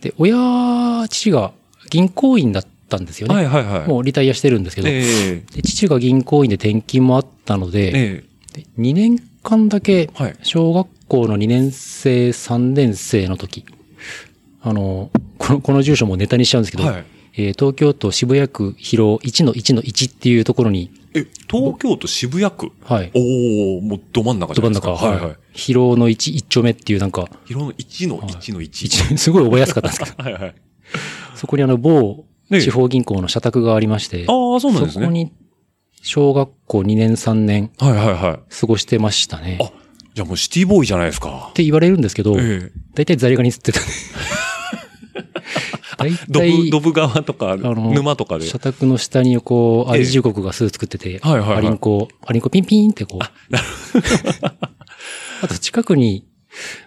い。で、親、父が銀行員だったんですよね。はいはいはい。もうリタイアしてるんですけど、えで父が銀行員で転勤もあったのえで、えで2年間だけ。小学校の2年生、3年生の時、あの、この、この住所もネタにしちゃうんですけど、はい。えー東京都渋谷区広1の1の1っていうところに、え、東京都渋谷区？はい、おおもうど真ん中じゃないですか。ど真ん中、はいはい。広の1、1丁目っていうなんか、広の1の1の1。一 すごい覚えやすかったんですけど、はいはい。そこにあの某ええ地方銀行の社宅がありまして、ああ、そうなんですね。そこに小学校2年3年はいはいはい。過ごしてましたね。あじゃあもうシティボーイじゃないですかっ。て言われるんですけど、ええ。大体ザリガニ釣ってたね。大ドブ、体ド、ブ川とか、の沼とかで。社宅の下にこう、ええアリジュ国が巣作ってて、はいはいはいアリンコ、アリンコピンピンってこう。あと近くに、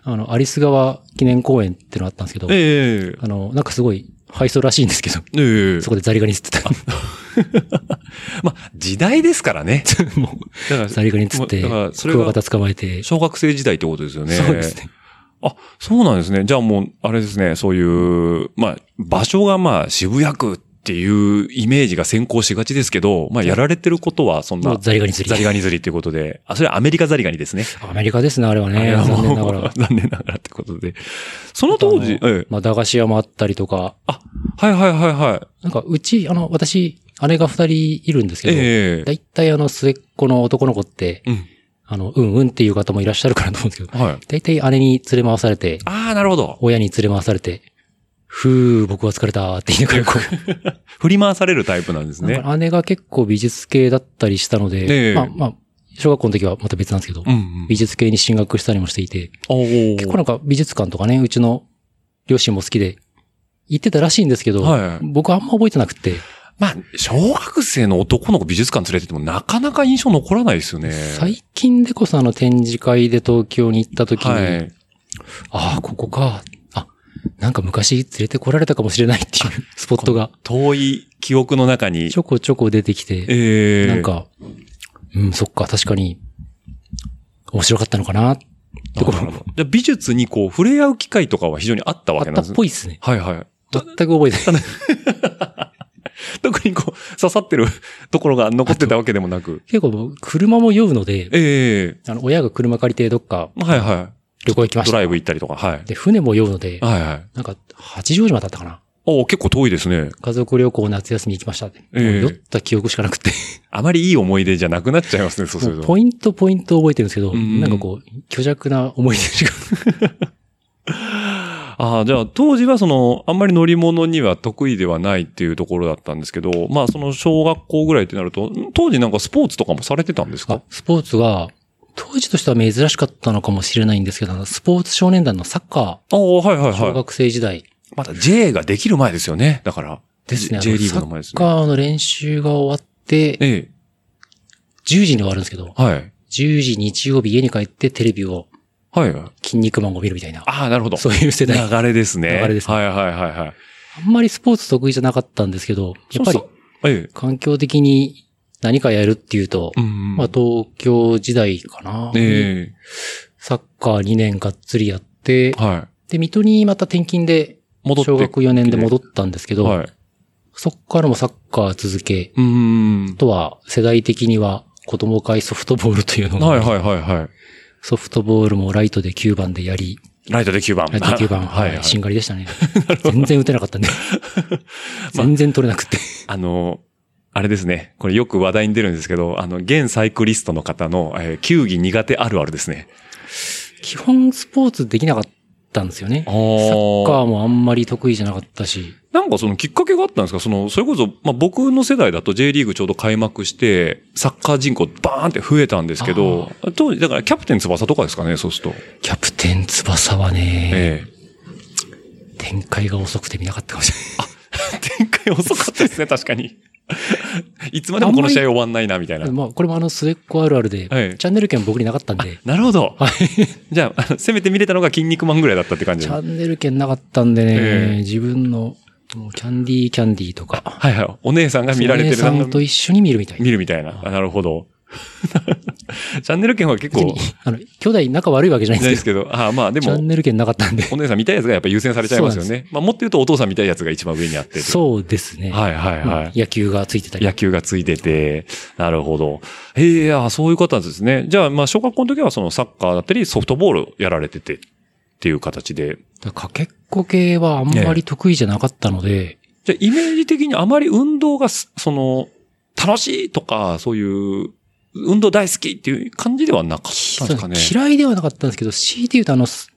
あの、アリス川記念公園ってのがあったんですけど、ええあの、なんかすごい、配送らしいんですけど、ええそこでザリガニ釣ってた。まあ、時代ですからね。もだからう、ザリガニ釣って、クワガタ捕まえて、小学生時代ってことですよね。そうですね。あ、そうなんですね。じゃあもう、あれですね、そういう、まあ、場所がまあ、渋谷区っていうイメージが先行しがちですけど、まあ、やられてることは、そんなザリガニ釣り。ザリガニ釣りっていうことで、あ、それはアメリカザリガニですね。アメリカですね、あれはね。は残念ながら。残念ながらってことで。その当時、ええ。まあ、駄菓子屋もあったりとか、あ、はいはいはいはい。なんか、うち、あの、私、姉が二人いるんですけど、ええだいたいあの、末っ子の男の子って、うん。あの、うんうんっていう方もいらっしゃるかなと思うんですけど、はい。だいたい姉に連れ回されて、ああ、なるほど。親に連れ回されて、ふー、僕は疲れたって言いながら 振り回されるタイプなんですね姉が結構美術系だったりしたので、ええまあまあ、小学校の時はまた別なんですけど、うんうん。美術系に進学したりもしていて、結構なんか美術館とかね、うちの両親も好きで、行ってたらしいんですけど、はい僕はあんま覚えてなくて、まあ、小学生の男の子美術館連れてってもなかなか印象残らないですよね。最近でこそあの展示会で東京に行った時に、はい。ああ、ここか。あ、なんか昔連れてこられたかもしれないっていうスポットが遠い記憶の中にち。ょこちょこ出てきて、ええなんか、うん、そっか、確かに、面白かったのかな、ってころじゃあ美術にこう触れ合う機会とかは非常にあったわあったっけなんですね。ぽいですね。はいはい。全く覚えてない。特にこう刺さってるところが残ってたわけでもなく。結構僕車も酔うので、ええあの、親が車借りてどっかはいは旅行行きい。ドライました。ブ行ったりとか、はい。で、船も酔うので、はいはい。なんか、八丈島だったかな。お結構遠いですね。家族旅行夏休み行きましたって。ええもう酔った記憶しかなくて。あまりいい思い出じゃなくなっちゃいますね、そうすると。ポイントポイント覚えてるんですけど、うんなんかこう、虚弱な思い出しか。ああ、じゃあ当時はその、あんまり乗り物には得意ではないっていうところだったんですけど、まあその小学校ぐらいってなると、ん当時なんかスポーツとかもされてたんですか？あスポーツが、当時としては珍しかったのかもしれないんですけど、スポーツ少年団のサッカああ、はいはいー、小はい。学生時代まだ J ができる前ですよね。だから。ですね。J リーグの前ですね。サッカーの練習が終わって、え10時に終わるんですけどえ。、はい。10時日曜日家に帰ってテレビをはい。筋肉マンを見るみたいな、ああ、なるほど。そういう世代。流れですね。流れですねはいはいはいはい。あんまりスポーツ得意じゃなかったんですけど、やっぱり。環境的に何かやるっていうと、うん。まあ東京時代かな。えサッカー2年がっつりやってえ、はで、水戸にまた転勤で。小学4年で戻ったんですけど、はい。そっからもサッカー続け、うーんあ。とは世代的には子供会ソフトボールというのが、はいはいはいはい。ソフトボールもライトで9番でやり、ライトで9番。ライトで9番、は はいい、はい。しんがりでしたね。全然打てなかったんで。全然取れなくて。あの、あれですね。これよく話題に出るんですけど、あの、現サイクリストの方の、えー球技苦手あるあるですね。基本スポーツできなかっったんですよね。あサーッカーもあんまり得意じゃなかったし。なんかそのきっかけがあったんですか？その、それこそ、まあ、僕の世代だと J リーグちょうど開幕して、サッカー人口バーンって増えたんですけど、当時、だからキャプテン翼とかですかね、そうすると。キャプテン翼はね、え展開が遅くて見なかったかもしれない。え。展開遅かったですね、確かに。いつまでもこの試合終わんないな、みたいな。まあ、これもあの、末っ子あるあるで、はいチャンネル権僕になかったんで、なるほど。はい。じゃあせめて見れたのが筋肉マンぐらいだったって感じチャンネル権なかったんでね、ええ自分の、もうキャンディーキャンディーとか、はいはい。お姉さんが見られてるお姉さんと一緒に見るみたいな。見るみたいな。あなるほど。チャンネル権は結構、あの、兄弟仲悪いわけじゃないんですけど、ないですけど、あまあでも、チャンネル権なかったんで。お姉さん見たいやつがやっぱ優先されちゃいますよね。まあもっと言うとお父さん見たいやつが一番上にあって。そうですね。はいはいまあはい。野球がついてたり。野球がついてて、なるほど。へえ、あそういう方ですね。じゃあ、まあ、小学校の時はそのサッカーだったりソフトボールやられててっていう形で。だかけっこ系はあんまり得意じゃなかったので、じゃあ、イメージ的にあまり運動がす、その、楽しいとか、そういう、運動大好きっていう感じではなかったん。ですかね。嫌いではなかったん。ですけど、強いて言うとあの、ス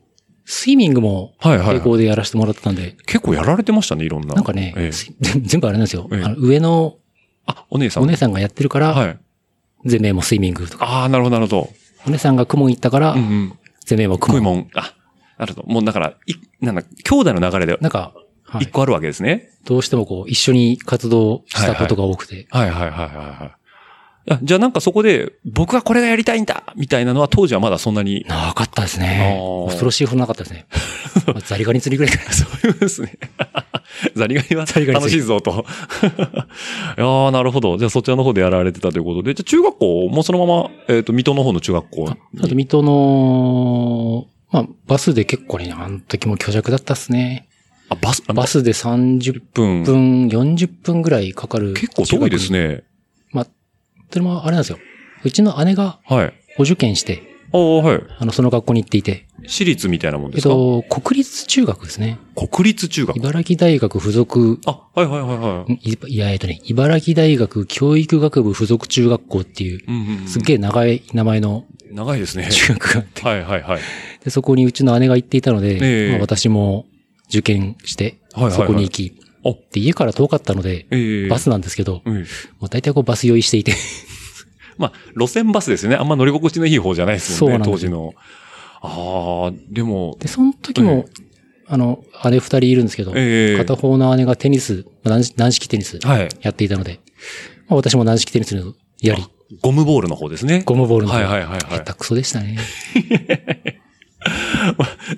イミングもはいはいでやらせてもらったん。で、結構やられてましたね、いろん。な。なん。かね、ええす全部あれなん。ですよ。あの上のあ、お姉さん。お姉さん。がやってるから、はい。全米もスイミングとか、ああ、なるほど、なるほどお姉さん。がクモン行ったから。う、ん。うん。全米もクモン。クモン。あ、なるほど。もうだから、い、なん。だ、兄弟の流れでなん。か、一個あるわけですね。どうしてもこう、一緒に活動したことが多くて、はいはいはいはいはい。あじゃあなんかそこで、僕はこれがやりたいんだみたいなのは当時はまだそんなに。なかったですね。恐ろしいほどなかったですね。まあザリガニ釣りぐらいかな。そういうですね。ザリガニは楽しいぞと。いやーなるほど。じゃあそちらの方でやられてたということで、じゃあ中学校もそのまま、えっ、と、水戸の方の中学校に？あと、水戸の、まあ、バスで結構ね、あの時も虚弱だったっすね。あ、バス、バスで30分。分、40分ぐらいかかる。結構遠いです。ね。まあ、それもあれなんですよ。うちの姉がはい。お受験して、ああ、はい。あの、その学校に行っていて、私立みたいなもんえっですか、と、国立中学ですね。国立中学。茨城大学附属、あ、はいはいはいはい。んいいや、えっとね、茨城大学教育学部附属中学校っていう、うんうんうんすっげえ長い名前の長いですね。中学があって、はいはいはい。で、そこにうちの姉が行っていたので、ええまあ、私も受験して、はいはいはいそこに行き、おで、家から遠かったので、ええバスなんですけど、うん。もう大体こうバス酔いしていて、まあ、路線バスですよね。あんま乗り心地のいい方じゃないですもんね、当時の。ああ、でも、で、その時も、あの、姉二人いるんですけど、ええ片方の姉がテニス、まあ軟式テニスはい。やっていたので、まあ、私も軟式テニスのやり、ゴムボールの方ですね。ゴムボールの方はいはいはいはい下手くそでしたね。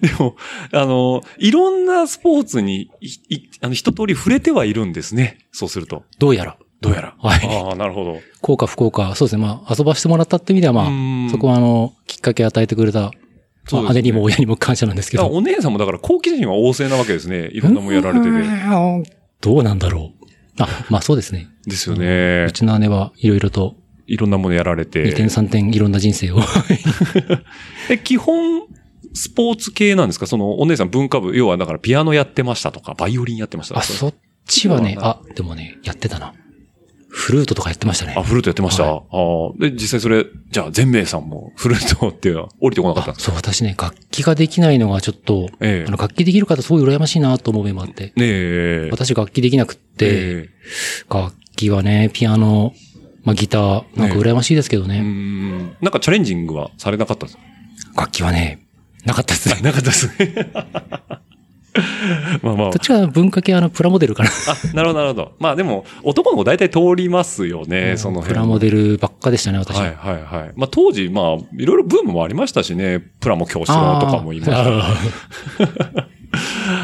でも、あの、いろんなスポーツに、い、いあの、一通り触れてはいるんですね。そうすると。どうやら。どうやら。はいああ、なるほど。効果不効果、そうですね。まあ、遊ばしてもらったって意味では、まあ、そこはあの、きっかけ与えてくれた、まあ姉にも親にも感謝なんですけど。お姉さんもだから好奇心は旺盛なわけですね。いろんなもんやられてて。て。どうなんだろう。あ、まあそうですね。ですよねう。ちの姉はいろいろと、いろんなものやられて。2点3点いろんな人生を。え、基本、スポーツ系なんですか？その、お姉さん文化部、要はだからピアノやってましたとか、バイオリンやってましたあ、そっちはね、あ、でもね、やってたな。フルートとかやってましたねあ、。フルートやってました？はああ。で、実際それ、じゃあ、全明さんもフルートっていうのは降りてこなかった？んですかそう、私ね、楽器ができないのがちょっと、ええあの、楽器できる方すごい羨ましいなと思う面もあって。ねえ。私楽器できなくって、え楽器はね、ピアノ、まあギター、なんか羨ましいですけどね。ん。なんかチャレンジングはされなかったんですか？楽器はね、なかったですね。なかったですね。まあまあどっ。ちか文化系あの、プラモデルかな。あ、なるほど、なるほど。まあでも、男の子大体通りますよね、その辺。プラモデルばっかでしたね、私。はいはいはい。まあ当時、まあ、いろいろブームもありましたしね、プラモ教室とかもいました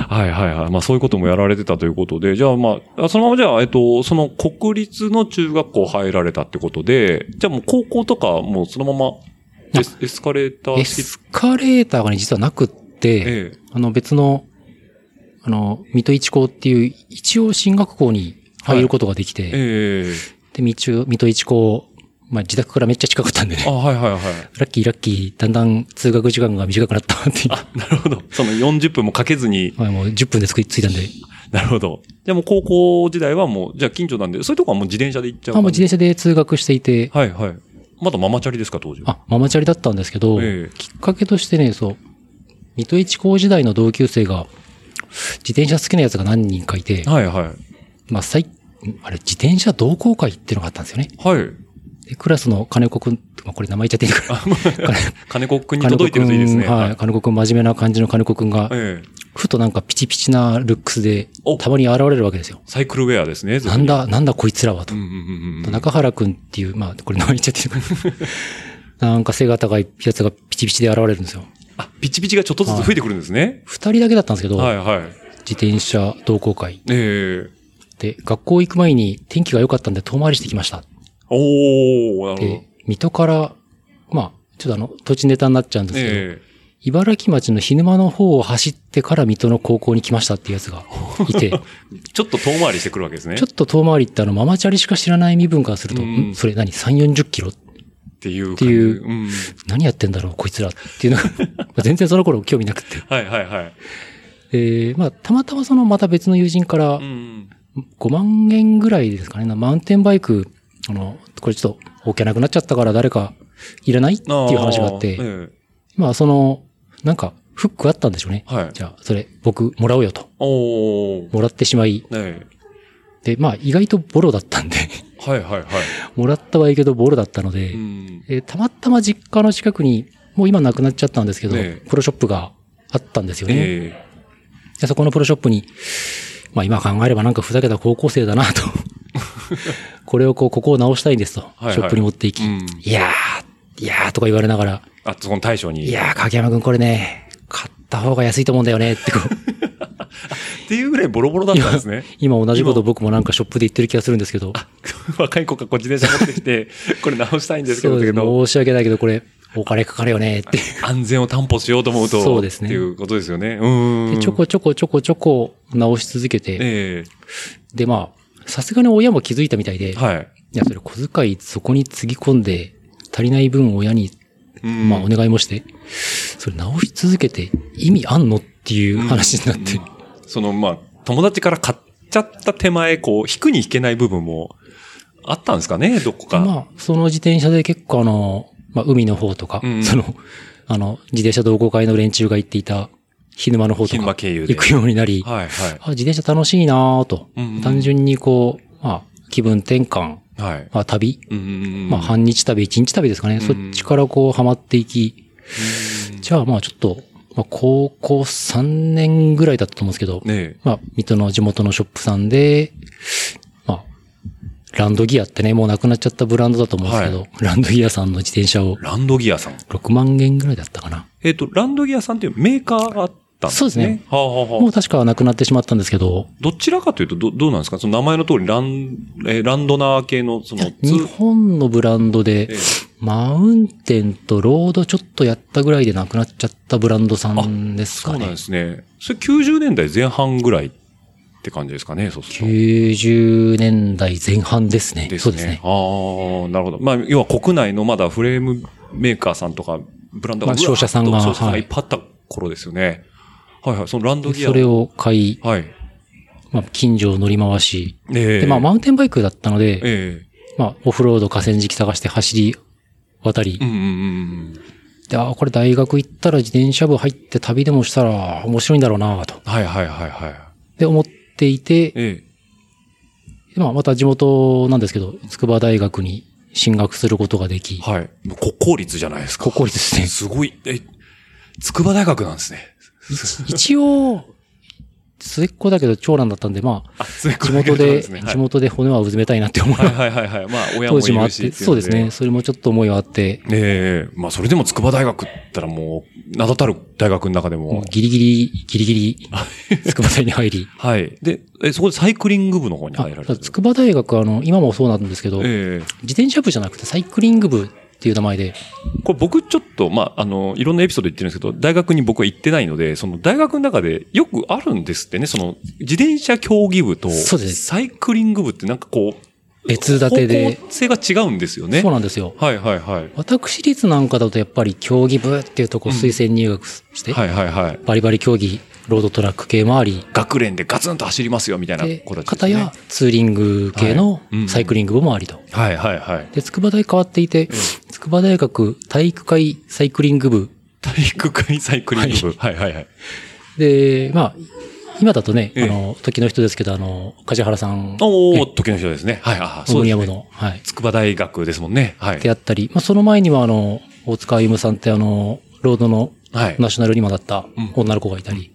はいはいはい。まあそういうこともやられてたということで、じゃあまあ、あそのままじゃあ、えっと、その国立の中学校入られたってことで、じゃあもう高校とかもうそのままエスエスカレーターエ式スカレーターがね、実はなくって、ええ。あの別の、あの、水戸一高っていう、一応進学校に入ることができて、ええで、水戸水戸一高、まあ自宅からめっちゃ近かったんでね。あ、はいはいはい。ラッキーラッキー、だんだん通学時間が短くなったっていう。あ、なるほど。その40分もかけずに、はい、もう10分で着いたんで。なるほど。じゃあもう高校時代はもう、じゃあ近所なんで、そういうとこはもう自転車で行っちゃうあ、もう自転車で通学していて、はいはい。まだママチャリですか、当時は？あ、ママチャリだったんですけど、ええきっかけとしてね、そう、水戸一高時代の同級生が、自転車好きなやつが何人かいて、はいはい。まあ、最、あれ、自転車同好会っていうのがあったんですよね。はい。でクラスの金子くん、まあ、これ名前言っちゃっていいから。金 金子くんに届いてるといいですね。はい。金子くん、真面目な感じの金子くんが、ええ。ふとなんかピチピチなルックスでお、たまに現れるわけですよ。サイクルウェアですね。なんだ、なんだこいつらはとうん。うんうんうん。中原くんっていう、まあ、これ名前言っちゃっていいのかな なんか背が高いやつがピチピチで現れるんですよ。あ、ピチピチがちょっとずつ増えてくるんですね。二人だけだったんですけど、はいはい。自転車同好会ええ。で、学校行く前に天気が良かったんで遠回りしてきました。おー、なるほどで。、水戸から、まあ、ちょっとあの、土地ネタになっちゃうんですけど、え茨城町の日沼の方を走ってから水戸の高校に来ましたっていうやつが いて、え。ちょっと遠回りしてくるわけですね。ちょっと遠回りってあの、ママチャリしか知らない身分からすると、うんんそれ何 ?3、40キロ？っていう。っていううん。何やってんだろうこいつらっていうのが、まあ全然その頃興味なくて。はいはいはい。えー、まあ、たまたまそのまた別の友人からうん。5万円ぐらいですかね、なマウンテンバイク、あの、これちょっと置けなくなっちゃったから誰かいらないっていう話があって、ええまあその、なんか、フックあったんでしょうね。はいじゃあ、それ、僕、もらおうよと。もらってしまい、えで、まあ意外とボロだったんで、え。はいはいはい。もらったはいいけどボロだったので、うん。えーたまたま実家の近くに、もう今なくなっちゃったんですけど、ねえプロショップがあったんですよね。えでそこのプロショップに、まあ今考えればなんかふざけた高校生だなと。これをこう、ここを直したいんですと。はいはいショップに持っていき、うんいやー、いやーとか言われながら、え。あ、そこの大将に。いやー、影山くんこれね、買った方が安いと思うんだよねってこう。っていうぐらいボロボロだったんですね。今同じこと僕もなんかショップで言ってる気がするんですけど。若い子がこう自転車持ってきて、これ直したいんですけど、そう申し訳ないけど、これ、お金かかるよねって。安全を担保しようと思うと、そうですねっていうことですよね。うん。で、ちょこちょこちょこちょこ直し続けて、えで、まあ、さすがに親も気づいたみたいで、えはい。いや、それ小遣いそこにつぎ込んで、足りない分親に、うん。まあお願いもして、それ直し続けて意味あんのっていう話になって、その、まあ、友達から買っちゃった手前、こう、引くに引けない部分もあったんですかね、どこか。まあ、その自転車で結構あの、まあ海の方とか、うん。その、あの、自転車同好会の連中が行っていた、日沼の方とか。行くようになり、はい、はい。あ自転車楽しいなぁと、うんうん単純にこう、まあ、気分転換、はい。まあ旅、うんうんうんまあ半日旅、一日旅ですかね、んそっちからこうハマっていき、じゃあまあちょっと、まあ高校3年ぐらいだったと思うんですけど、ねえ。まあ水戸の地元のショップさんで、まあ、ランドギアってね、もうなくなっちゃったブランドだと思うんですけど、はランドギアさんの自転車をランドギアさん。6万円ぐらいだったかな。えっ、と、ランドギアさんっていうメーカーがあったんですね。そうですね。はあ、はあはあもう確かなくなってしまったんですけど、どちらかというと、ど、どうなんですか？その名前の通り、ラン、えーランドナー系の、その、日本のブランドでええ、マウンテンとロードちょっとやったぐらいでなくなっちゃったブランドさんですかねそうなんで。すね。それ90年代前半ぐらいって感じですかね、そうすると。90年代前半ですね。ですね。そうですね。ああ、なるほど。まあ、要は国内のまだフレームメーカーさんとか、ブランドが、まあ商社さんがうわーっと商社さんがはいいっぱいあった頃ですよね。はいはい。そのランドギア。それ。を買い、はい。まあ、近所を乗り回し、ええで、まあ、マウンテンバイクだったので、えまあ、オフロード河川敷探して走り渡りえ、うんうんうんで、あ、これ大学行ったら自転車部入って旅でもしたら面白いんだろうなと。うん。はいはいはいはい。で、思っていて、えまあ、また地元なんですけど、筑波大学に進学することができ、えはい。国公立じゃないですか。国公立ですねすごい。え、筑波大学なんですね。一応、末っ子だけど長男だったんで、まあ、あ、地地元で、はい地元で骨はうずめたいなって思いはいが、はいはいはい。まあ、親もい当時もあっ、てそうですね。。それもちょっと思いはあって、ええまあ、それでも筑波大学って言ったらもう、名だたる大学の中でも。ギリギリ、ギリギリ、筑波大に入り、はい。で、え、そこでサイクリング部の方にあ入られた。筑波大学はあの、今もそうなんですけど、ええ自転車部じゃなくてサイクリング部っていう名前で、これ僕ちょっと、まあ、あの、いろんなエピソード言ってるんですけど、大学に僕は行ってないので、その大学の中でよくあるんですってね、その、自転車競技部と、そうですサイクリング部ってなんかこう、別立てで方向性が違うんですよね。そうなんですよ。はいはいはい。私立なんかだとやっぱり競技部っていうとこ推薦入学して、はいはいはい。バリバリ競技、ロードトラック系もあり、学連でガツンと走りますよみたいなで子たちですね。片やツーリング系のはいうんサイクリング部もありと。はいはいはい。で、筑波大変わっていて、筑波大学体育会サイクリング部体育会サイクリング部。はいはいはい。で、まあ、今だとね、ええあの、時の人ですけど、あの、梶原さん、おお時の人ですね。はい、あ、そうですね。の、はい。筑波大学ですもんね。はい。であったり、まあ、その前にはあの、大塚歩さんってあの、ロードのはい。ナショナルにもなったうん女の子がいたり、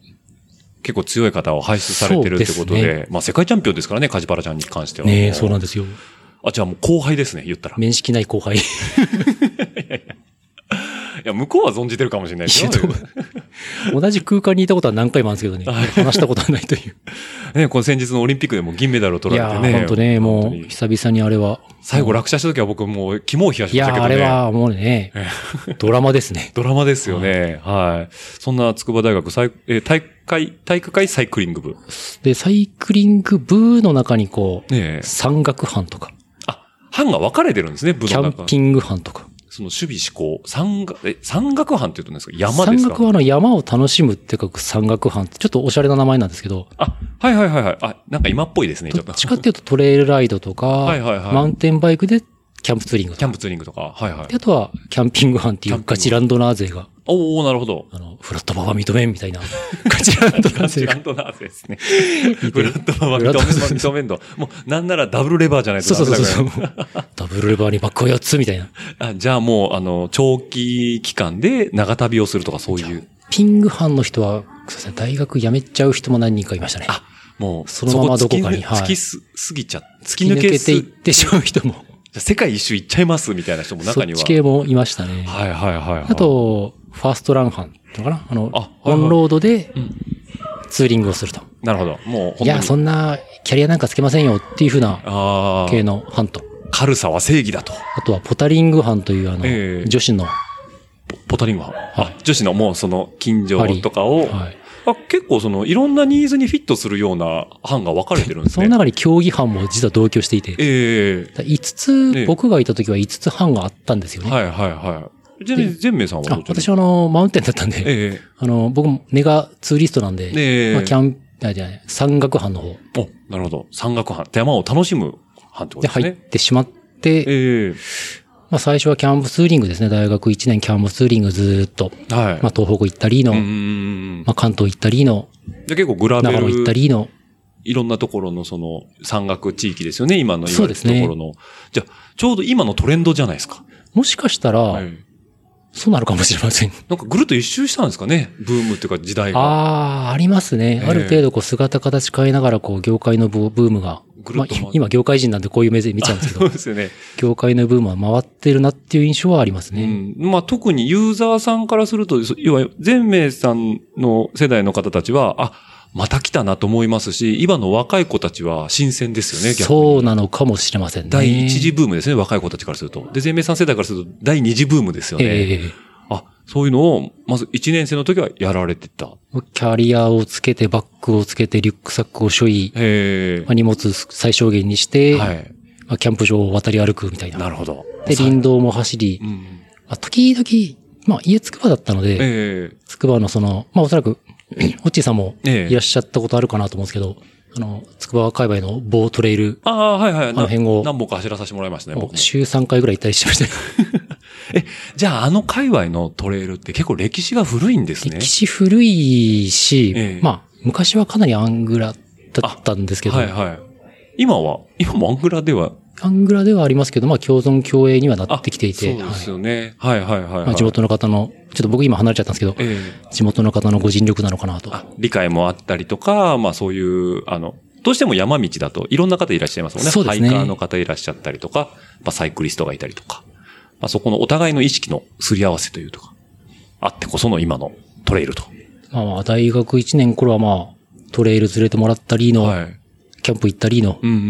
結構強い方を輩出されてるってことで、ですまあ世界チャンピオンですからね、カジパラちゃんに関しては。ねえそうなんですよ。あ、じゃあもう後輩ですね、言ったら。い面識ない後輩。や、向こうは存じてるかもしれないですよ。いやどう同じ空間にいたことは何回もあるんですけどね、話したことはないという。ね、この先日のオリンピックでも銀メダルを取いやられてね。ー、本当ね、もう、久々にあれは。最後落車した時は僕もう肝を冷やしましたけどね。あれはもうね、ドラマですね。ドラマですよね。はい。そんな筑波大学えー大会、体育会サイクリング部。ねで、サイクリング部の中にこう、え。山岳班とか、あ、班が分かれてるんですね、部キの中。ャンピング班とか。その守備思考。山岳、え、山岳班って言うと何ですか？山ですか？山岳はあの山を楽しむって書く山岳班ってちょっとおしゃれな名前なんですけど、あ、はいはいはいはい。あ、なんか今っぽいですね、ちょっと。どっちかっていうとトレイルライドとか、はいはいはいマウンテンバイクでキャンプツーリングとか。キャンプツーリングとか。はいはいで。あとは、キャンピング班っていうキャンピングガチランドナー勢が、おおなるほど。あの、フラットバは認めんみたいな、ガチランドナー勢が。ランドナーゼですね。フラットマンは認めんの、認めんの。もう、なんならダブルレバーじゃないとそうそうそうそう。ダブルレバーにバックを4つみたいな。あじゃあもう、あの、長期期間で長旅をするとかそういう。ピング班の人は、大学辞めちゃう人も何人かいましたね。あ、もう、そのままどこかにそ突きす、過ぎちゃ、突突き抜けていっすてしまう人も、世界一周行っちゃいますみたいな人もそ中には。っち系もいましたね。はいはいはいはい。あ、と、ファーストラン班っていうのかな？あの、あはいはいオンロードでうんツーリングをすると。なるほど。もう。いや、そんなキャリアなんかつけませんよっていう風なああ、系の班と。軽さは正義だと。あとはポタリング班というあの、ええ女子の、ポポタリング班。あ、女子のもうその近所とかを、はい。あ結構そのいろんなニーズにフィットするような班が分かれてるんですね。その中に競技班も実は同居していて、ええ5つ、ええ僕がいた時は5つ班があったんですよね。はいはいはい。ちなみに全明さんはど私はあの、マウンテンだったんで、えあの、僕もネガツーリストなんで、ええまあ、キャン、あ、じゃない、山岳班の方えお、なるほど。山岳班。山を楽しむ班ってことですで入っね。てしまって、えまあ最初はキャンプツーリングですね。大学1年キャンプツーリングずーっと、えはい。まあ東北行ったりの。まあ関東行ったりの、で結構グラベ長野行ったル、りの、いろんなところのその山岳地域ですよね。今の言われてそうですねるところの。じゃあ、ちょうど今のトレンドじゃないですか。もしかしたら、はい。そうなるかもしれません。なんかぐるっと一周したんですかね？ブームっていうか時代が。ああ、ありますね。ええある程度こう姿形変えながらこう業界のブブームが、まあぐるっと回る今業界人なんでこういう目で見ちゃうんですけ そうど、ですよね。業界のブームは回ってるなっていう印象はありますね。うん。まあ特にユーザーさんからすると、そ要は全明さんの世代の方たちは、あ、また来たなと思いますし、今の若い子たちは新鮮ですよね、逆に。そうなのかもしれませんね。第一次ブームですね、若い子たちからすると。で、全明さん世代からすると第二次ブームですよね。ええあ、そういうのを、まず1年生の時はやられてた。キャリアをつけて、バッグをつけて、リュックサックを背負い、へまあ荷物最小限にして、え。はい。まあキャンプ場を渡り歩くみたいな。なるほど。で、林道も走りう、ん。まあ、時々、まあ、家つくばだったので、ええ。つくばのその、まあ、おそらく、オッチーさんもええいらっしゃったことあるかなと思うんですけど、あの、つくば界隈の棒トレイルああ、はいはい。の辺を何本か走らさせてもらいましたね、僕週3回ぐらい行ったりしてましたよ。え、じゃああの界隈のトレイルって結構歴史が古いんですね。歴史古いし、ええまあ、昔はかなりアングラだったんですけど、はいはい。今は、今もアングラではアングラではありますけど、まあ、共存共栄にはなってきていて、そうですはいよね。はいはいはい、はい。まあ、地元の方の、ちょっと僕今離れちゃったんですけど、ええ地元の方のご尽力なのかなと。あ、理解もあったりとか、まあそういう、あの、どうしても山道だといろんな方いらっしゃいますもんね。そうですねハイカーの方いらっしゃったりとか、まあサイクリストがいたりとか。まあそこのお互いの意識のすり合わせというとか、あってこその今のトレイルと。まあまあ、大学1年頃はまあ、トレイル連れてもらったりの、はい。キャンプ行ったりの、うんうんうんう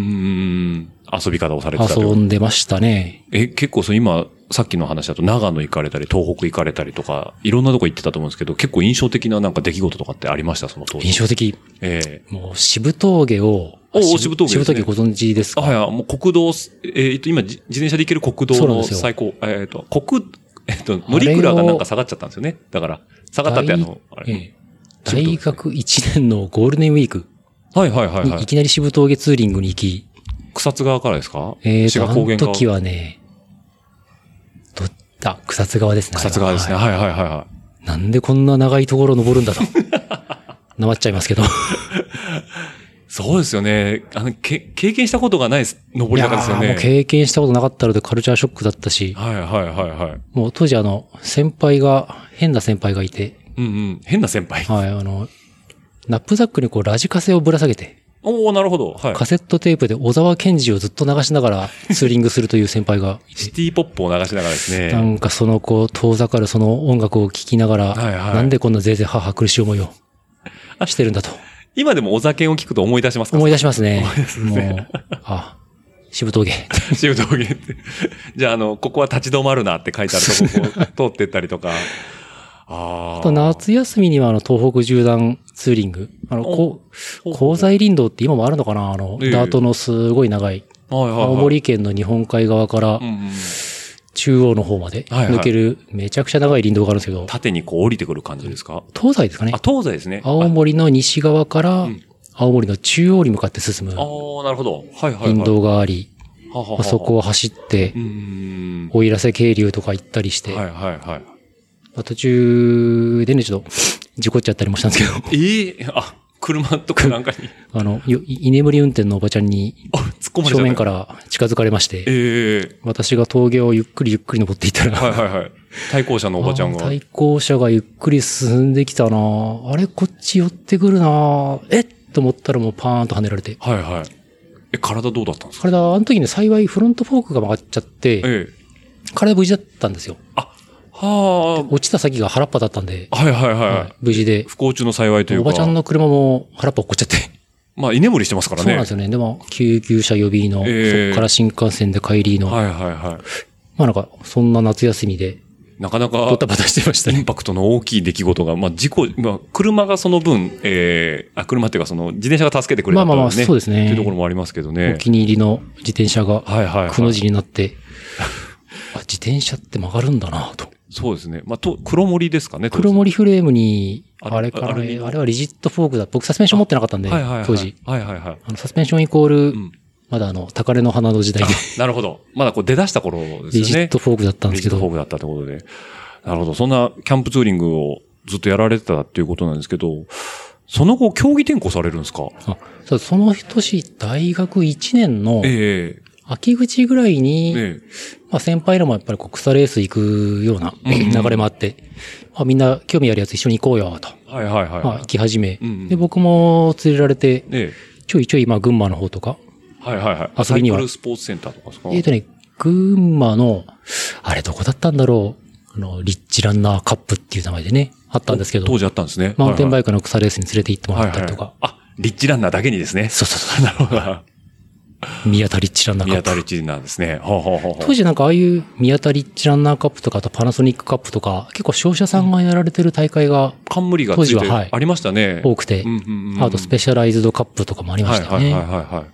ん。遊び方をされてたと遊んでましたね。え、結構そう今、さっきの話だと長野行かれたり、東北行かれたりとか、いろんなとこ行ってたと思うんですけど、結構印象的ななんか出来事とかってありました？その当時。印象的。ええもう、渋峠を、おお渋渋峠ね渋峠ご存知ですか？あ、はいはい、もう国道、えっ、と、今、じ自転車で行ける国道の最高、えっ、と、国、えっ、と、乗り倉がなんか下がっちゃったんですよね。だから、下がったってあの、あれ。ええ大学1年のゴールデンウィークはいはいはいはいにい。きなり渋峠ツーリングに行き、草津川からですか？えーと、志賀あの高原川。時はね、ど、あ、草津川ですね。草津川ですね。はいはいはいはいはなんでこんな長いところ登るんだと。なまっちゃいますけど。そうですよね。あの、け、経験したことがない登り方ですよね。いやーもう経験したことなかったのでカルチャーショックだったし、はいはいはいはい。もう当時あの、先輩が、変な先輩がいて、うんうん。変な先輩。はい、あの、ナップザックにこうラジカセをぶら下げて、おおなるほど。はい。カセットテープで小沢健二をずっと流しながらツーリングするという先輩がシティポップを流しながらですね。なんかそのこう遠ざかるその音楽を聴きながら、はいはいなんでこんなぜいぜい母苦しい思いをしてるんだと今でもお酒を聞くと思い出しますか？思い出しますね。もう、あ、渋峠。渋峠って。じゃあ、あの、ここは立ち止まるなって書いてあるとここう通ってったりとか。あと夏休みにはあの東北縦断ツーリング。あの、こう、鉱材林道って今もあるのかな？あの、ええダートのすごい長い、はいはいはい、青森県の日本海側から。中央の方まで抜けるめちゃくちゃ長い林道があるんですけど、縦にこう降りてくる感じですか？東西ですかねあ、。東西ですね。青森の西側からん青森の中央に向かって進むああー、なるほど。はいはいはい。林道があり、あそこを走ってう、ん。奥入瀬渓流とか行ったりして、はいはいはい。まあ途中でね、ちょっと事故っちゃったりもしたんですけど、ええあ、車とかなんかに、あの、よ居眠り運転のおばちゃんにあ、突っ込まれちゃった。正面から近づかれまして、ええ私が峠をゆっくりゆっくり登っていったら、はいはいはい。対向車のおばちゃんが。対向車がゆっくり進んできたなあれ、こっち寄ってくるなえっ？と思ったらもうパーンと跳ねられて。はいはい。え、体どうだったんですか？体、あの時ね、幸いフロントフォークが曲がっちゃって、ええ体無事だったんですよ。あ、は落ちた先が原っぱだったんで、あ、はいはいはい。はい無事で。不幸中の幸いというか。おばちゃんの車も原っぱ落っこっちゃって。まあ、居眠りしてますからね。そうなんですよね。でも、救急車予備の、ええそっから新幹線で帰りの、はいはいはい。まあなんか、そんな夏休みで、なかなかド、タバタしてましたね。インパクトの大きい出来事が、まあ、事故、まあ、車がその分、ええあ、車っていうか、その、自転車が助けてくれたまあまあまあそうですねっていうところもありますけどおね。気に入りの自転車が、はいはいはいくの字になって、あ、自転車って曲がるんだなと。そうですね。まあ、と、黒森ですかね。黒森フレームに、ああれかな、あれはリジットフォークだ。僕サスペンション持ってなかったんで、はいはいはい。当時。。はいはいはい。あの、サスペンションイコール、んまだあの、高嶺の花の時代で、なるほど。まだこう出だした頃ですよね。リジットフォークだったんですけど、リジットフォークだったってことで。なるほど。そんなキャンプツーリングをずっとやられてたっていうことなんですけど、その後、競技転向されるんですか？あその年、大学1年のえ秋口ぐらいえに、えまあ先輩らもやっぱりこう草レース行くような流れもあって、まあみんな興味あるやつ一緒に行こうよ、と。えはいはいはい。まあ行き始め、うんうんで、僕も連れられて、えちょいちょいまあ群馬の方とか、えはいはいはい。遊びにはサイクルスポーツセンターとかですか？えっ、とね、群馬の、あれどこだったんだろう。あの、リッチランナーカップっていう名前でね、あったんですけど、当時あったんですね。マウンテンバイイクの草レースに連れて行ってもクらったりとか、あ、リッチランナーだけにですね。そうそうそう。なるほど。宮田リッチランナーカップ。宮田リッチなんですね。ほうほうほう当時なんかああいう宮田リッチランナーカップとか、あとパナソニックカップとか、結構商社さんがやられてる大会が冠が当時ははいありましたね。多くて、うんうんうんあとスペシャライズドカップとかもありましたよね。はいはいはいはいはい。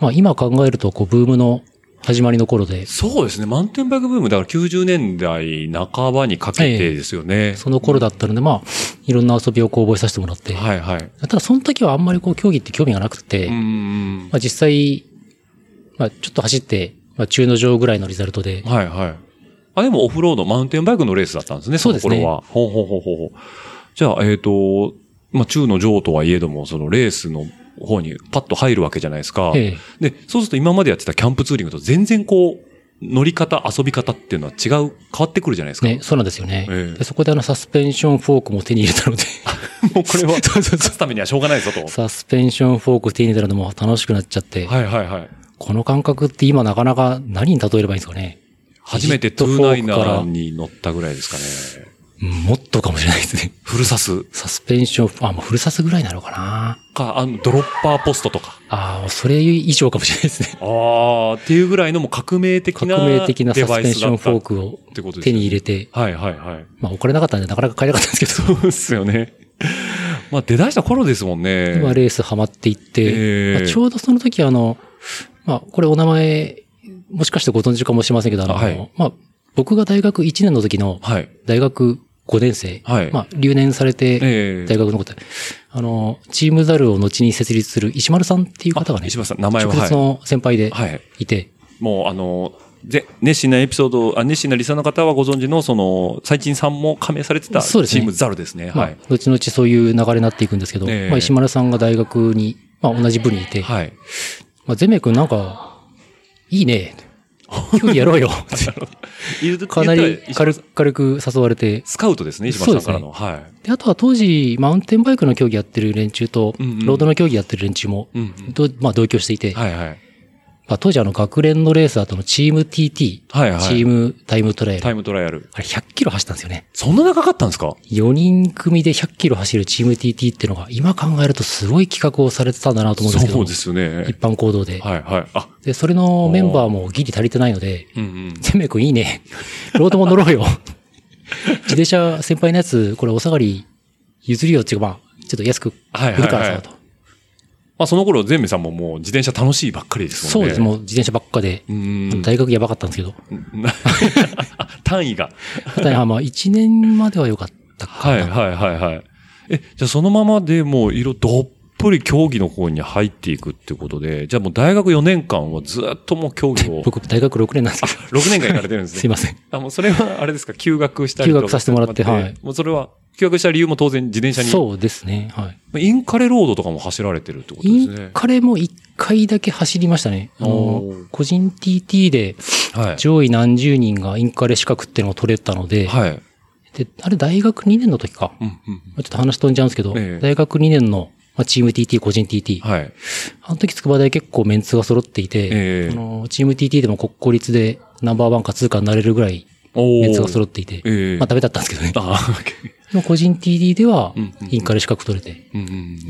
まあ今考えると、こう、ブームの始まりの頃で、そうですね。マウンテンバイクブーム、だから90年代半ばにかけてですよね。その頃だったので、まあ、いろんな遊びをこう覚えさせてもらって、はいはい。ただその時はあんまりこう競技って興味がなくて、うんうんまあ実際、まあちょっと走って、まあ中の上ぐらいのリザルトでうん。、はいはい。あ、でもオフロード、マウンテンバイクのレースだったんですね、そうですねその頃は。ほうほうほうほうほう。じゃあ、えっ、と、まあ、中の上とはいえども、そのレースの方にパッと入るわけじゃないですか。えで、そうすると今までやってたキャンプツーリングと全然こう、乗り方、遊び方っていうのは違う、変わってくるじゃないですか。ね、そうなんですよね。えそこであのサスペンションフォークも手に入れたので、もうこれは、勝つためにはしょうがないぞと。サスペンションフォーク手に入れたのも楽しくなっちゃって、はいはいはい。この感覚って今なかなか何に例えればいいんですかね。初めてトゥーナイナーに乗ったぐらいですかね。うんもっとかもしれないですね。フルサス？サスペンション、あ、もうフルサスぐらいなのかな。か、あの、ドロッパーポストとか。ああ、それ以上かもしれないですね。ああ、っていうぐらいのもう革命的な革命的なデサスペンションフォークを手に入れて、はいはいはい。まあお金なかったんでなかなか買えなかったんですけど、そうですよね。まあ出だした頃ですもんね。今レースハマっていって、ええまあちょうどその時あの、まあこれお名前、もしかしてご存知かもしれませんけど、あの、はいまあ僕が大学1年の時のはい。大学5年生、はいまあ留年されて、ええ大学のことで、あの、チームザルを後に設立する石丸さんっていう方がね、石橋さん、名前は、直接の先輩ではい。はい。いて、もうあの、ぜ、熱心なエピソード、あ、熱心なリサの方はご存知の、その、最賃さんも加盟されてたチームザルですね。まあはい。、後々そういう流れになっていくんですけど、ええまあ、石丸さんが大学に、まあ、同じ部にいて、はい。まあ、ゼメ君なんか、いいね。競技やろうよ。かなり軽く軽く誘われて、スカウトですね、石丸さんからの。はい。で、あとは当時、マウンテンバイクの競技やってる連中と、うんうんロードの競技やってる連中も、うんうんどまあ同居していて、はいはい。まあ当時あの学連のレーサーとのチーム TT、はいはいチームタイムトライアル、タイムトライアル。あれ100キロ走ったんですよね。そんな長かったんですか？4人組で100キロ走るチーム TT っていうのが、今考えるとすごい企画をされてたんだなと思うんですけど、そうですよね一。般行動で。はいはい。あ、で、それのメンバーもギリ足りてないので、うんうん。ゼメ君いいね。ロードも乗ろうよ。自転車先輩のやつ、これお下がり譲るよっていうか、まあ、ちょっと安くはいはいはい売るからさ、と。まあその頃、全部さんももう自転車楽しいばっかりですもね。そうんです、もう自転車ばっかで、うん。大学やばかったんですけど。な 単位が。ただまあ、1年までは良かったかな。はいはいはいはい。え、じゃあそのままでもう色どっぷり競技の方に入っていくってことで、じゃあもう大学4年間はずっともう競技を、僕、大学6年なんですけど。6年間行かれてるんですね。すいません。あ、もうそれはあれですか、休学したりとか。休学させてもらってはいもうそれは、休学した理由も当然自転車に。そうですね。はい。インカレロードとかも走られてるってことでインすね。カレも1回だけ走りましたね。あの個人 TT ではい。上位何十人がインカレ資格っていうのを取れたので、はい。で、あれ大学2年の時か。うんうん。ちょっと話飛んじゃうんですけど、ええ大学2年の、まあ、チーム TT、個人 TT。はい。あの時筑波大結構メンツが揃っていて、えのチーム TT でも国公立でナンバーワンかツーかになれるぐらいおメンツが揃っっていて、ええまあダメだったんですけどね。あ個人 TT ではインカレ資格取れて、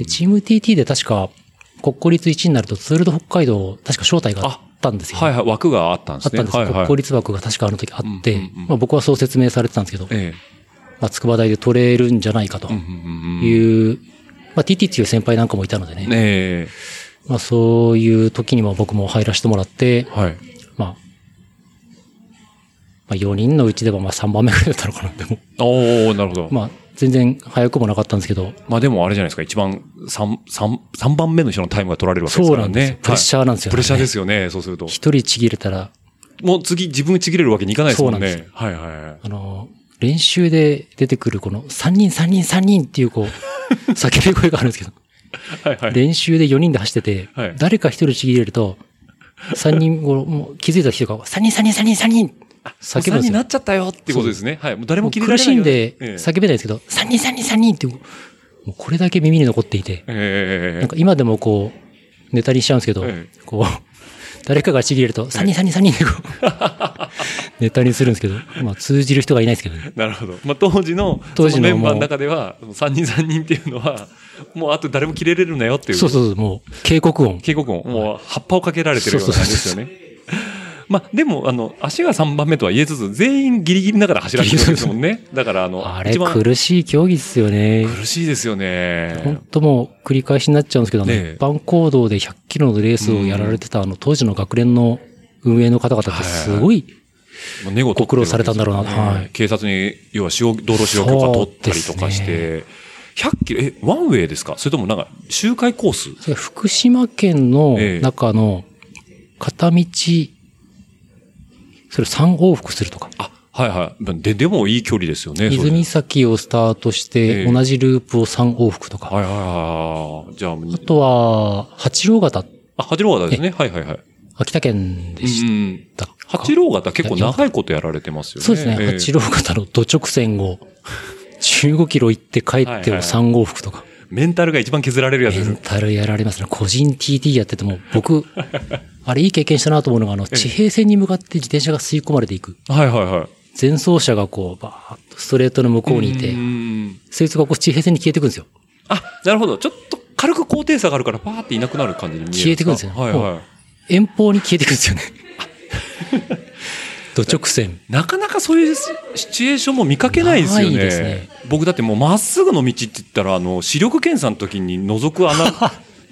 チーム TT で確か国公立1になるとツールド北海道確か招待があったんですよ。はいはい、枠があったんですね。あったんです、はいはい。国公立枠が確かあの時あって、まあ僕はそう説明されてたんですけど、えまあ筑波大で取れるんじゃないかと。いう、まあ TT っていう先輩なんかもいたのでね、ねえ。まあそういう時にも僕も入らせてもらって、はい。まあ、まあ4人のうちではまあ3番目ぐらいだったのかな、でも。おー、なるほど。まあ全然早くもなかったんですけど、まあでもあれじゃないですか、一番三三三番目の人のタイムが取られるわけですからね。そうなんですよプレッシャーなんですよねはいプレッシャーですよね、そうすると。一人ちぎれたら、もう次自分ちぎれるわけにいかないですもんそうなんね。はいはいはい。あの、練習で出てくるこの3人3人3人っていうこう、叫び声があるんですけど、はいはい。練習で4人で走ってて、はい誰か一人ちぎれると、3人、気づいた人が、3人3人3人3人叫ぶんですよになっ。ちゃったよってことですね。はい。もう誰ももう切れられないよ苦しんでええ叫べないですけど、3人3人3人っていう、もうこれだけ耳に残っていて、ええなんか今でもこう、ネタにしちゃうんですけど、ええこう、誰かがちぎれると、3人3人3人ってこう、ネタにするんですけど、まあ通じる人がいないですけどね。なるほど。まあ、当時の、当時のそメンバーの中では、3人3人っていうのは、もうあと誰も切れれるなよっていう。そうそうそう、もう警告音。警告音、もう葉っぱをかけられてるような感じですよね。まあ、でも、あの、足が3番目とは言えつつ、全員ギリギリながら走られてるんですもんね。だから、あの、あれ苦しい競技っすよね。苦しいですよね。本当もう繰り返しになっちゃうんですけど、ねえ。一般行動で100キロのレースをやられてたあの当時の学連の運営の方々ってすごい、もうネゴ取ってるわけですよねご苦労されたんだろうな。はい。警察に、要は道路使用許可取ったりとかして、100キロ、え、ワンウェイですか？それともなんか、周回コース？福島県の中の片道、それ3往復するとか。あ、はいはい。で、でもいい距離ですよね。泉崎をスタートしええて同じループを3往復とか。はいはいはい。じゃあ、あとは、八郎型、あ、八郎型ですね。はいはいはい。秋田県でしうん。たか。八郎型結構長いことやられてますよね。そうですね。ええ八郎型の土直線を15キロ行って帰ってを3往復とか。メンタルが一番削られるやつですメン。タルやられますね。個人 TT やってても、僕、あれいい経験したなと思うのが、あの、地平線に向かって自転車が吸い込まれていく。はいはいはい。前走車がこう、バーッとストレートの向こうにいてう、んそいつがこう地平線に消えていくんですよ。あ、なるほど。ちょっと軽く高低差があるから、パーっていなくなる感じに見える消えてくんですよねはいは遠方に消えていくんですよね。土直線。い。なかなかそういうシチュエーションも見かけないですよね。ですね僕だってもうまっすぐの道って言ったら、あの、視力検査の時に覗く穴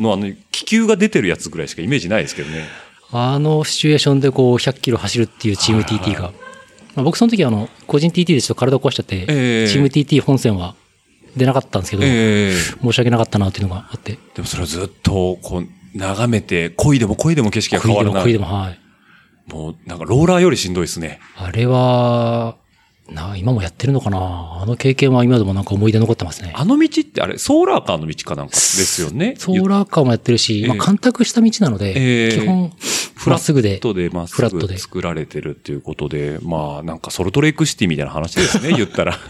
のあの、気球が出てるやつぐらいしかイメージないですけどね。あのシチュエーションでこう100キロ走るっていうチーム TT が。まあ、僕その時あの、個人 TT でちょっと体壊しちゃって、ええチーム TT 本戦は出なかったんですけど、ええ申し訳なかったなっていうのがあって、でもそれをずっと、こう、眺めて、恋でも恋でも景色が変わるな。恋でも恋でも、はい。もう、なんかローラーよりしんどいですね。あれは、な、今もやってるのかな？あの経験は今でもなんか思い出残ってますね。あの道ってあれ、ソーラーカーの道かなんか？ですよね。ソーラーカーもやってるし、ええまあ、干拓した道なので、ええ基本、フラまっすぐでッ、トでまっすフラットでぐ作られてるっていうことで、まあなんかソルトレイクシティみたいな話ですね、言ったら。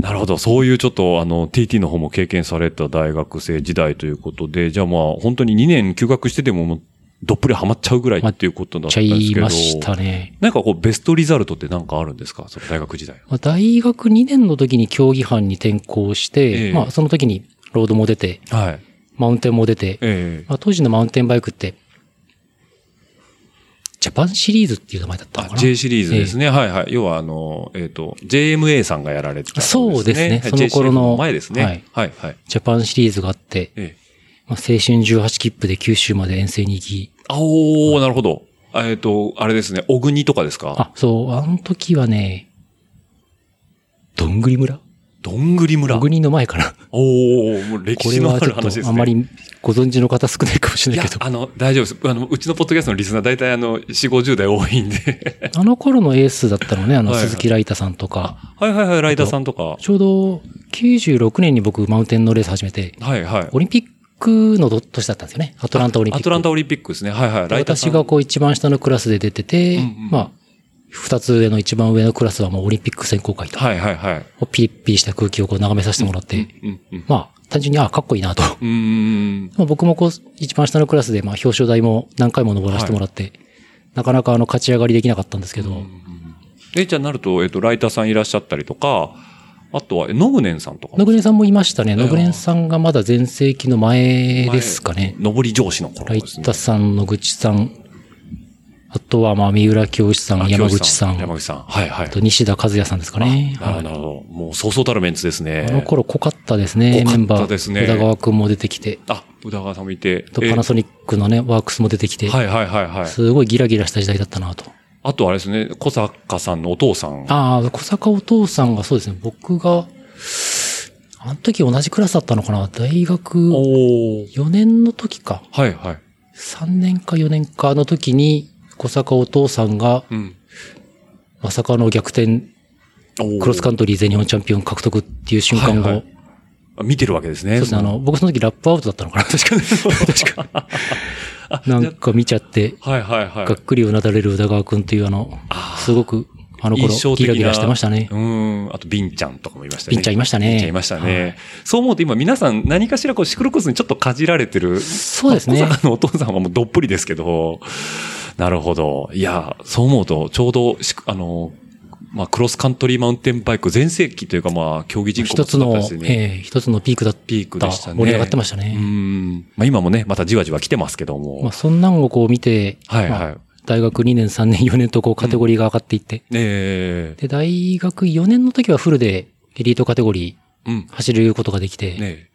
なるほど。そういうちょっと、あの、TT の方も経験された大学生時代ということで、じゃあまあ、本当に2年休学してても、どっぷりハマっちゃうぐらいっていうことだったちゃんですけど。いましたね。なんかこう、ベストリザルトってなんかあるんですか？その大学時代。まあ、大学2年の時に競技班に転校して、ええまあ、その時にロードも出て、はい。マウンテンも出て、ええまあ、当時のマウンテンバイクって、ジャパンシリーズっていう名前だったのあかな？J シリーズですね。はいはい。要はあの、えっ、と、JMA さんがやられてた、そうですねはいその頃の前ですね。ははいい。はい、はい。ジャパンシリーズがあって、ええ。まあ、青春18切符で九州まで遠征に行き、あおー、なるほど。えっ、と、あれですね、小国とかですか？あ、そう、あの時はね、どんぐり村？どんぐり村？小。国の前かな。おー、もう歴これ史のある話ですね。とあまりご存知の方少ないかもしれないけ、ど。あの、大丈夫です。あの、うちのポッドキャストのリスナー大体あの、4、50代多いんで。あの頃のエースだったのね、あの、鈴木ライタさんとか、はいはいはい、ライダーさんとか。ちょうど96年に僕マウンテンのレース始めて、はいはい。オリンピックの年だったんですよね。アトランタオリンピック。アトランタオリンピックですね。はいはい。ライダーさん私がこう一番下のクラスで出てて、うんうんまあ、二つ上の一番上のクラスはもうオリンピック選考会と、はいはいはい。ピリッピリした空気をこう眺めさせてもらって、うんうん。まあ、単純に、あかっこいいなと。うーん。まあ、僕もこう、一番下のクラスで、まあ、表彰台も何回も登らせてもらって、なかなかあの、勝ち上がりできなかったんですけど、え、じゃあなると、えっ、と、ライターさんいらっしゃったりとか、あとは、えノグネンさんとか野暮さんもいましたね。え野暮さんがまだ前世紀の前ですかね。上り上司の頃ライですね。タさん、野口さん、あとはまあ、三浦教師さん、あ山口さん、山口さん。はいはいあ。と西田和也さんですかね。なるほど。もう、そうそうたるメンツですね。あの頃濃かったですね、濃かったメンバー。ですね宇田川くんも出てきて、あ、宇田川さんもいて。あとパナソニックのね、ワークスも出てきて、はいはいはいはい。すごいギラギラした時代だったなと。あとあれですね、小坂さんのお父さん。ああ、小坂お父さんがそうですね、僕が、あの時同じクラスだったのかな大学おー。4年の時か。はいはい。3年か4年かの時に、小坂お父さんが、うん。まさかの逆転、クロスカントリー全日本チャンピオン獲得っていう瞬間を、見てるわけですね。そうですね、あの、僕その時ラップアウトだったのかな 確かに。確か。なんか見ちゃって、はいはいはい。がっくりうなだれる宇田川くんっていうあの、すごく、あの頃、ギラギラしてましたね。うん。あと、ビンちゃんとかもいましたね。ビンちゃんいましたねビンちゃんいましたね。はいそう思うと今皆さん何かしらこうシクロクロスにちょっとかじられてる。そうですね のお父さんはもうどっぷりですけど。なるほど。いや、そう思うとちょうどし、あの、まあ、クロスカントリーマウンテンバイク全盛期というかまあ、競技人口一つの、もったしねええ一つのピークだった。ピークでしたね。盛り上がってましたうね。ん。まあ今もね、またじわじわ来てますけども。まあそんなんをこう見て、はいはいまあ大学2年、3年、4年とこうカテゴリーが上がっていって、ええで、大学4年の時はフルでエリートカテゴリうんー。走ることができて、ね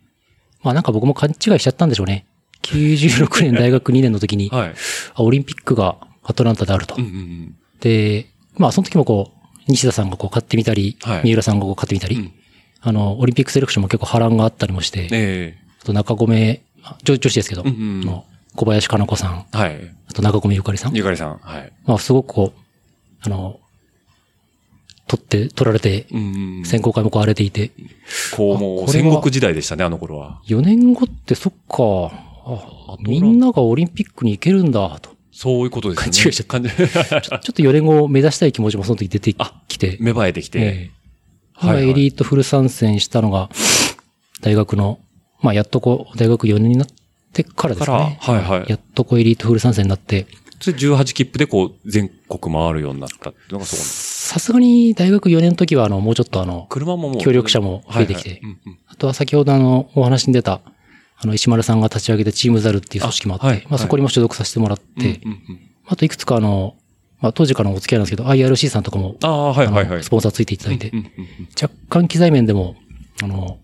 まあなんか僕も勘違いしちゃったんでしょうね。96年大学2年の時に、はい。あオリンピックがアトランタであると。うんうんうん。で、まあその時もこう、西田さんがこう買ってみたり、はい三浦さんがこう買ってみたり、うんあの、オリンピックセレクションも結構波乱があったりもして、えあと中込、あ女女子ですけど、うんうんの小林かな子さん、えはい。あと中込ゆかりさん。ゆかりさん。はい。まあすごくこう、あの、取って、取られて、うん。選考会もこう荒れていて、こう、もう戦国時代でしたね、あの頃は。4年後ってそっか、あみんながオリンピックに行けるんだ、と。そういうことですね。勘違いしちゃった ちょっと4年後を目指したい気持ちもその時出てきて、芽生えてきて。ええはいはいエリートフル参戦したのが、大学の、まあやっとこう、大学4年になってからですかね。からはいはいやっとこうエリートフル参戦になって、それ18切符でこう、全国回るようになったっていうのがそう。さすがに大学4年の時はあの、もうちょっとあの、車ももう。協力者も増えてきてあとは先ほどあの、お話に出た、あの、石丸さんが立ち上げたチームザルっていう組織もあって、あはいまあそこにも所属させてもらって、あといくつかあの、まあ当時からのお付き合いなんですけど、IRC さんとかも、ああ、はいはいはいス。ポンサーついていただいて、若干機材面でも、あの、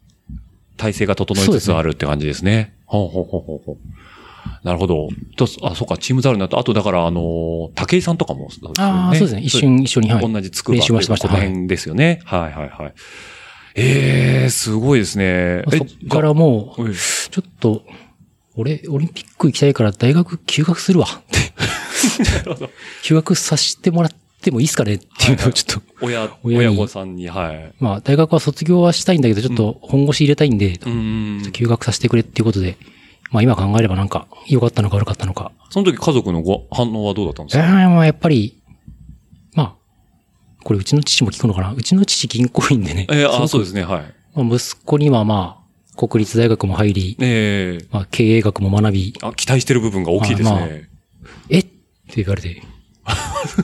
体制が整いつつあるって感じですね。ほうほうほうほうほう。なるほど。とあ、そうか、チームザルになった。あと、だから、あの、武井さんとかも、ああ、そうですね。一瞬一緒に、はい。同じつくば練習はしてましたこの辺ですよね。はいはいはい。ええすごいですね。まあそっからもう、はいちょっと、俺、オリンピック行きたいから大学休学するわ って。休学させてもらってもいいですかねっていうのをちょっと、親、親に親御さんに、はい。まあ、大学は卒業はしたいんだけど、ちょっと本腰入れたいんで、うん。休学させてくれっていうことで、まあ今考えればなんか、良かったのか悪かったのか。その時家族のご反応はどうだったんですえかーまあやっぱり、まあ、これうちの父も聞くのかな？うちの父銀行員でね。えー、あ、そうですね、はい。まあ、息子にはまあ、国立大学も入り、ええまあ、経営学も学び、あ、期待してる部分が大きいですまあまね。え？って言われて。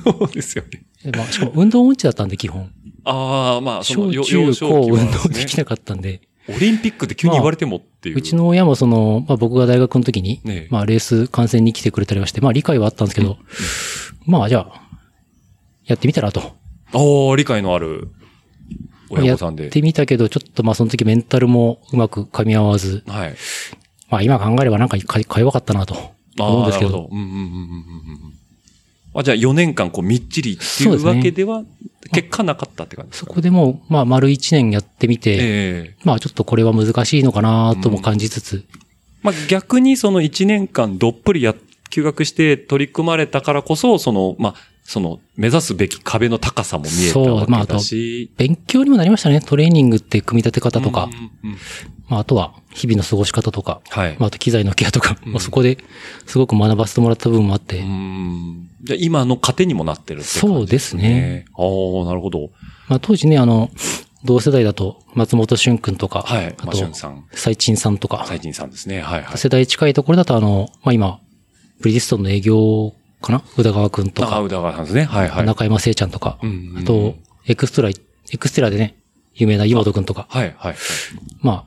そうですよね。でまあ、しかも運動音痴だったんで、基本。ああ、まあ、その、よ小中高運動できなかったんで、オリンピックって急に言われてもっていう。うちの親もその、まあ僕が大学の時に、ねえまあレース観戦に来てくれたりはして、まあ理解はあったんですけど、まあじゃあ、やってみたらと。ああ、理解のある親や御さんで。ってみたけど、ちょっとまあその時メンタルもうまく噛み合わず、はい。まあ今考えればなんかかか弱かったなと。あ思うんですけど、なるほうんうんうんうんうんうん。あ、じゃあ4年間こうみっちりっていうわけでは、結果なかったって感じですそかこでもう、まあ丸一年やってみて、ええ。まあちょっとこれは難しいのかなとも感じつつ、まあ逆にその1年間どっぷりや、休学して取り組まれたからこそ、その、まあ、その、目指すべき壁の高さも見えたそうわまああとけだし。勉強にもなりましたね。トレーニングって組み立て方とか、うんうんうんまああとは日々の過ごし方とか、はい。まああと機材のケアとか、まあそこですごく学ばせてもらった部分もあって、うん。じゃあ今の糧にもなってるって感じそうですね。ああ、なるほど。まあ当時ね、あの、同世代だと松本俊君とか、はい。まあ、あと最陳さんとか、最近さんですね。はいはい。世代近いところだとあの、まあ今、ブリヂストンの営業かな？宇田川くんとあ、か、宇田川さんですね。はいはい。中山聖ちゃんとか、うんうんあと、エクストラ、エクステラでね、有名な岩本くんとか、はいはい。まあ、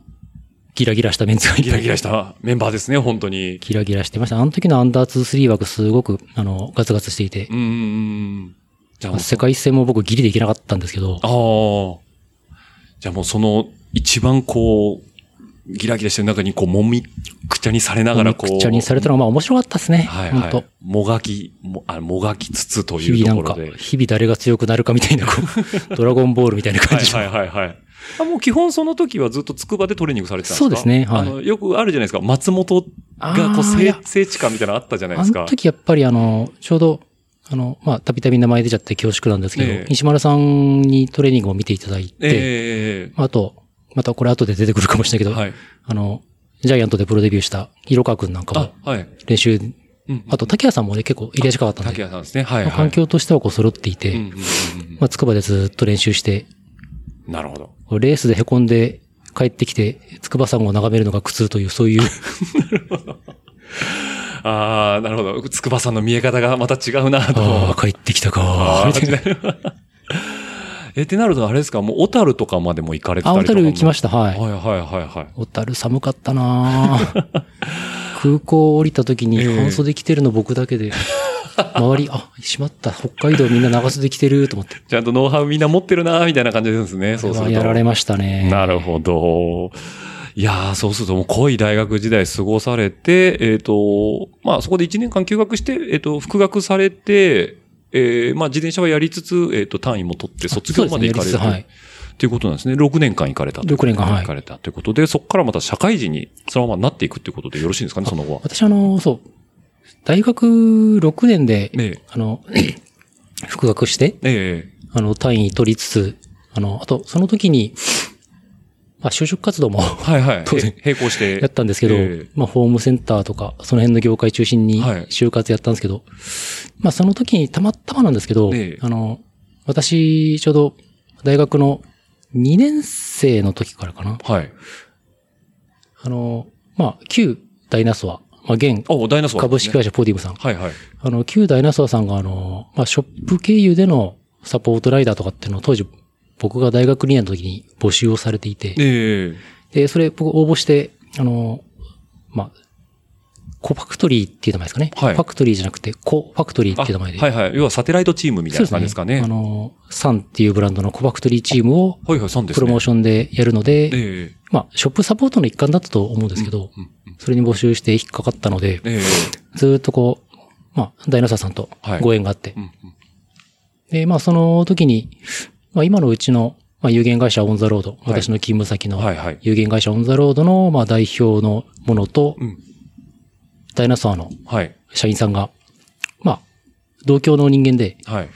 ギラギラしたメンツがギラギラしたメンバーですね、本当に。ギラギラしてました。あの時のアンダー2、3枠すごく、あの、ガツガツしていてう、んうんうん。じゃあもう、世界一戦も僕ギリできなかったんですけど、ああ。じゃあもうその、一番こう、ギラギラしてる中にこう、もみくちゃにされながらこう。くちゃにされたのがまあ面白かったですね。はい本当はい。もがき、もあもがきつつと日いう々なんか、ところで。日々誰が強くなるかみたいな、こう、ドラゴンボールみたいな感じはいはいはいはい。あ、もう基本その時はずっと筑波でトレーニングされてたんですか？そうですねはいあの、よくあるじゃないですか。松本がこう聖、聖地かみたいなのあったじゃないであすか。の時やっぱりあの、ちょうど、あの、まあ、たびたび名前出ちゃって恐縮なんですけど、ええ西丸さんにトレーニングを見ていただいて、ええあと、またこれ後で出てくるかもしれないけど、はい。あの、ジャイアントでプロデビューした色川くんなんかもあ、はい。練習、うん。あと竹谷さんもね結構入れ近かったん竹で、谷さんですね。はい、はい。まあ環境としてはこう揃っていて、うんうんうんうんまあ、筑波でずっと練習して、なるほど。レースで凹んで帰ってきて、筑波山を眺めるのが苦痛という、そういう、ああ、なるほど。筑波さんの見え方がまた違うなと。ああ、帰ってきたかあーえ、ってなるとあれですか？もう小樽とかまでも行かれてたあ、りとか小樽行きましした、はい。はいはいはいはい。小樽寒かったなぁ 空港降りた時にええ半袖着てるの僕だけで、周り、あ、しまった、北海道みんな長袖着てると思って。ちゃんとノウハウみんな持ってるなみたいな感じですね。そうすると。やられましたね。なるほど。いやー、そうするともう濃い大学時代過ごされて、えっ、と、まあそこで1年間休学して、えっ、と、復学されて、えー、まあ自転車はやりつつ、えっ、と、単位も取って卒業まで行かれるはいということなんですね。6年間行かれたということで。6年間はい行かれたということで、そこからまた社会人にそのままなっていくということでよろしいんですかね、その後は。私あの、そう、大学6年で、ええあの、復学して、えあの、単位取りつつ、あの、あと、その時に、まあ、就職活動もえはいはい。当然へ並行して。やったんですけど、ええまあ、ホームセンターとか、その辺の業界中心にはい就活やったんですけど、まあ、その時にたまたまなんですけど、ええあの、私、ちょうど大学の2年生の時からかな。はい。あの、まあ、旧ダイナソア、まあ、現株式会社ポディウムさん。はいはい。あの、旧ダイナソアさんがあの、まあ、ショップ経由でのサポートライダーとかっていうのを当時、僕が大学2年の時に募集をされていて、ええで、それ僕応募して、あの、まあ、コファクトリーっていう名前ですかね。はいファクトリーじゃなくて、コファクトリーっていう名前で。はいはい。要はサテライトチームみたいな感じですかね。あの、サンっていうブランドのコファクトリーチームをはいはい、そうですね。プロモーションでやるので、ええまあ、ショップサポートの一環だったと思うんですけど、うんうんそれに募集して引っかかったので、ええずーっとこう、まあ、ダイナサーさんとはいご縁があって、うんうんで、まあ、その時に、まあ、今のうちの、まあ、有限会社オンザロード、私の勤務先の。有限会社オンザロードの、まあ、代表のものと、うん。ダイナソアのはい。社員さんが、まあ、同郷の人間で、はい。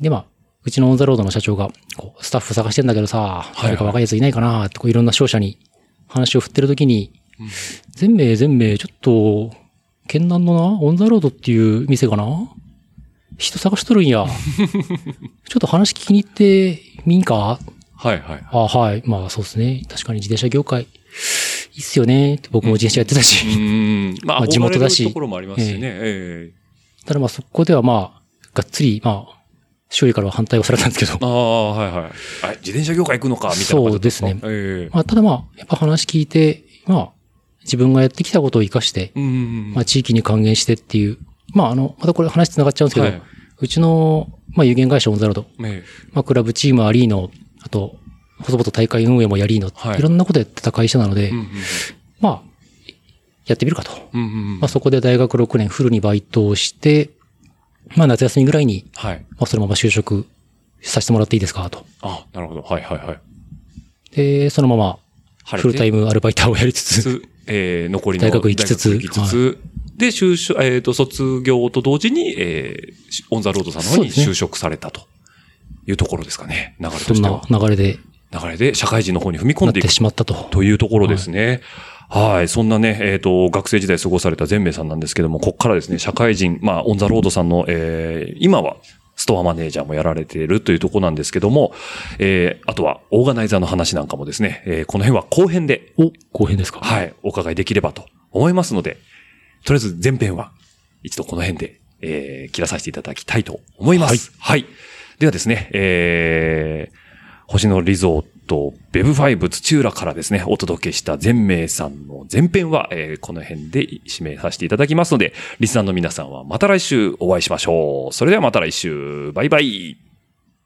で、まあ、うちのオンザロードの社長が、こう、スタッフ探してんだけどさ、い誰か若いやついないかなって、こう、いろんな商社に話を振ってるときに、全名全名、ちょっと、県南のな、オンザロードっていう店かな人探しとるんや。ちょっと話聞きに行ってみんか？はいはい。あはい。まあそうですね。確かに自転車業界、いいっすよね。僕も自転車やってたうし。ん。まあ、まあ地元だしところもありますしね。えただまあそこではまあ、がっつり、まあ、周囲からは反対をされたんですけどえ。ああ、はいはい。あ自転車業界行くのか、みたいなそうですねええまあただまあ、やっぱ話聞いて、まあ、自分がやってきたことを活かして、うん。まあ地域に還元してっていう、まああの、またこれ話繋がっちゃうんですけど、はいうちの、まあ有限会社オンザロード、えまあクラブチームアリーノ、あと、細々大会運営もやりーの、はいい、ろんなことやってた会社なので、えうんうんまあ、やってみるかと。うんうんうんまあそこで大学6年フルにバイトをして、まあ夏休みぐらいに、はい。まあそのまま就職させてもらっていいですかと。あ、なるほど。はいはいはい。で、そのままフルタイムアルバイターをやりつつ、つ、えー、残りの大学行きつつ大学行きつつで、就職、えっ、と、卒業と同時に、えー、しオンザロードさんの方に就職されたというところですかね。流れとそんしてはな。流れで流れで社会人の方に踏み込なんでいくしまったと。というところですね。はい。そんなね、えっ、と、学生時代過ごされた全明さんなんですけども、ここからですね、社会人、まあ、オンザロードさんの、えー、今は、ストアマネージャーもやられているというところなんですけども、えー、あとは、オーガナイザーの話なんかもですね、えー、この辺は後編で、お、後編ですか？はい、お伺いできればと思いますので、とりあえず前編は、一度この辺で、えー、切らさせていただきたいと思います。はい。ではですね、えー、星野リゾート、ベブファイブ土浦からですね、お届けした全明さんの前編は、えーこの辺で締めさせていただきますので、リスナーの皆さんはまた来週お会いしましょう。それではまた来週。バイバイ。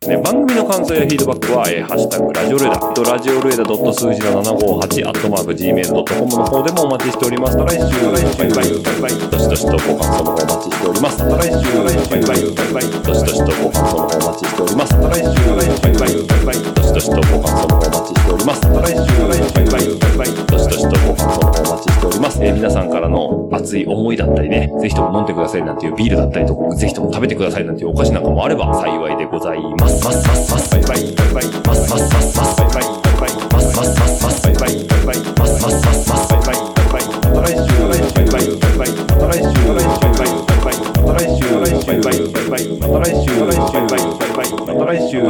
ね、番組の感想やフィードバックは、えーハッシュタグ、ラジオルエダ、とラジオルエダ数字の758、アットマーク、gmail.com の方でもお待ちしております。また来週、バイバイ、バイバイ、どしどしとご感想の方お待ちしております。また来週、バイバイ、バイバイ、どしどしとご感想の方お待ちしております。また来週、バイバイ、バイバイ、どしどしとご感想の方お待ちしております。また来週、バイバイ、バイバイ、どしどしとご感想の方お待ちしております。えー皆さんからの熱い思いだったりね、ぜひとも飲んでくださいなんていうビールだったりとか、ぜひとも食べてくださいなんていうお菓子なんかもあれば幸いでございます。また来週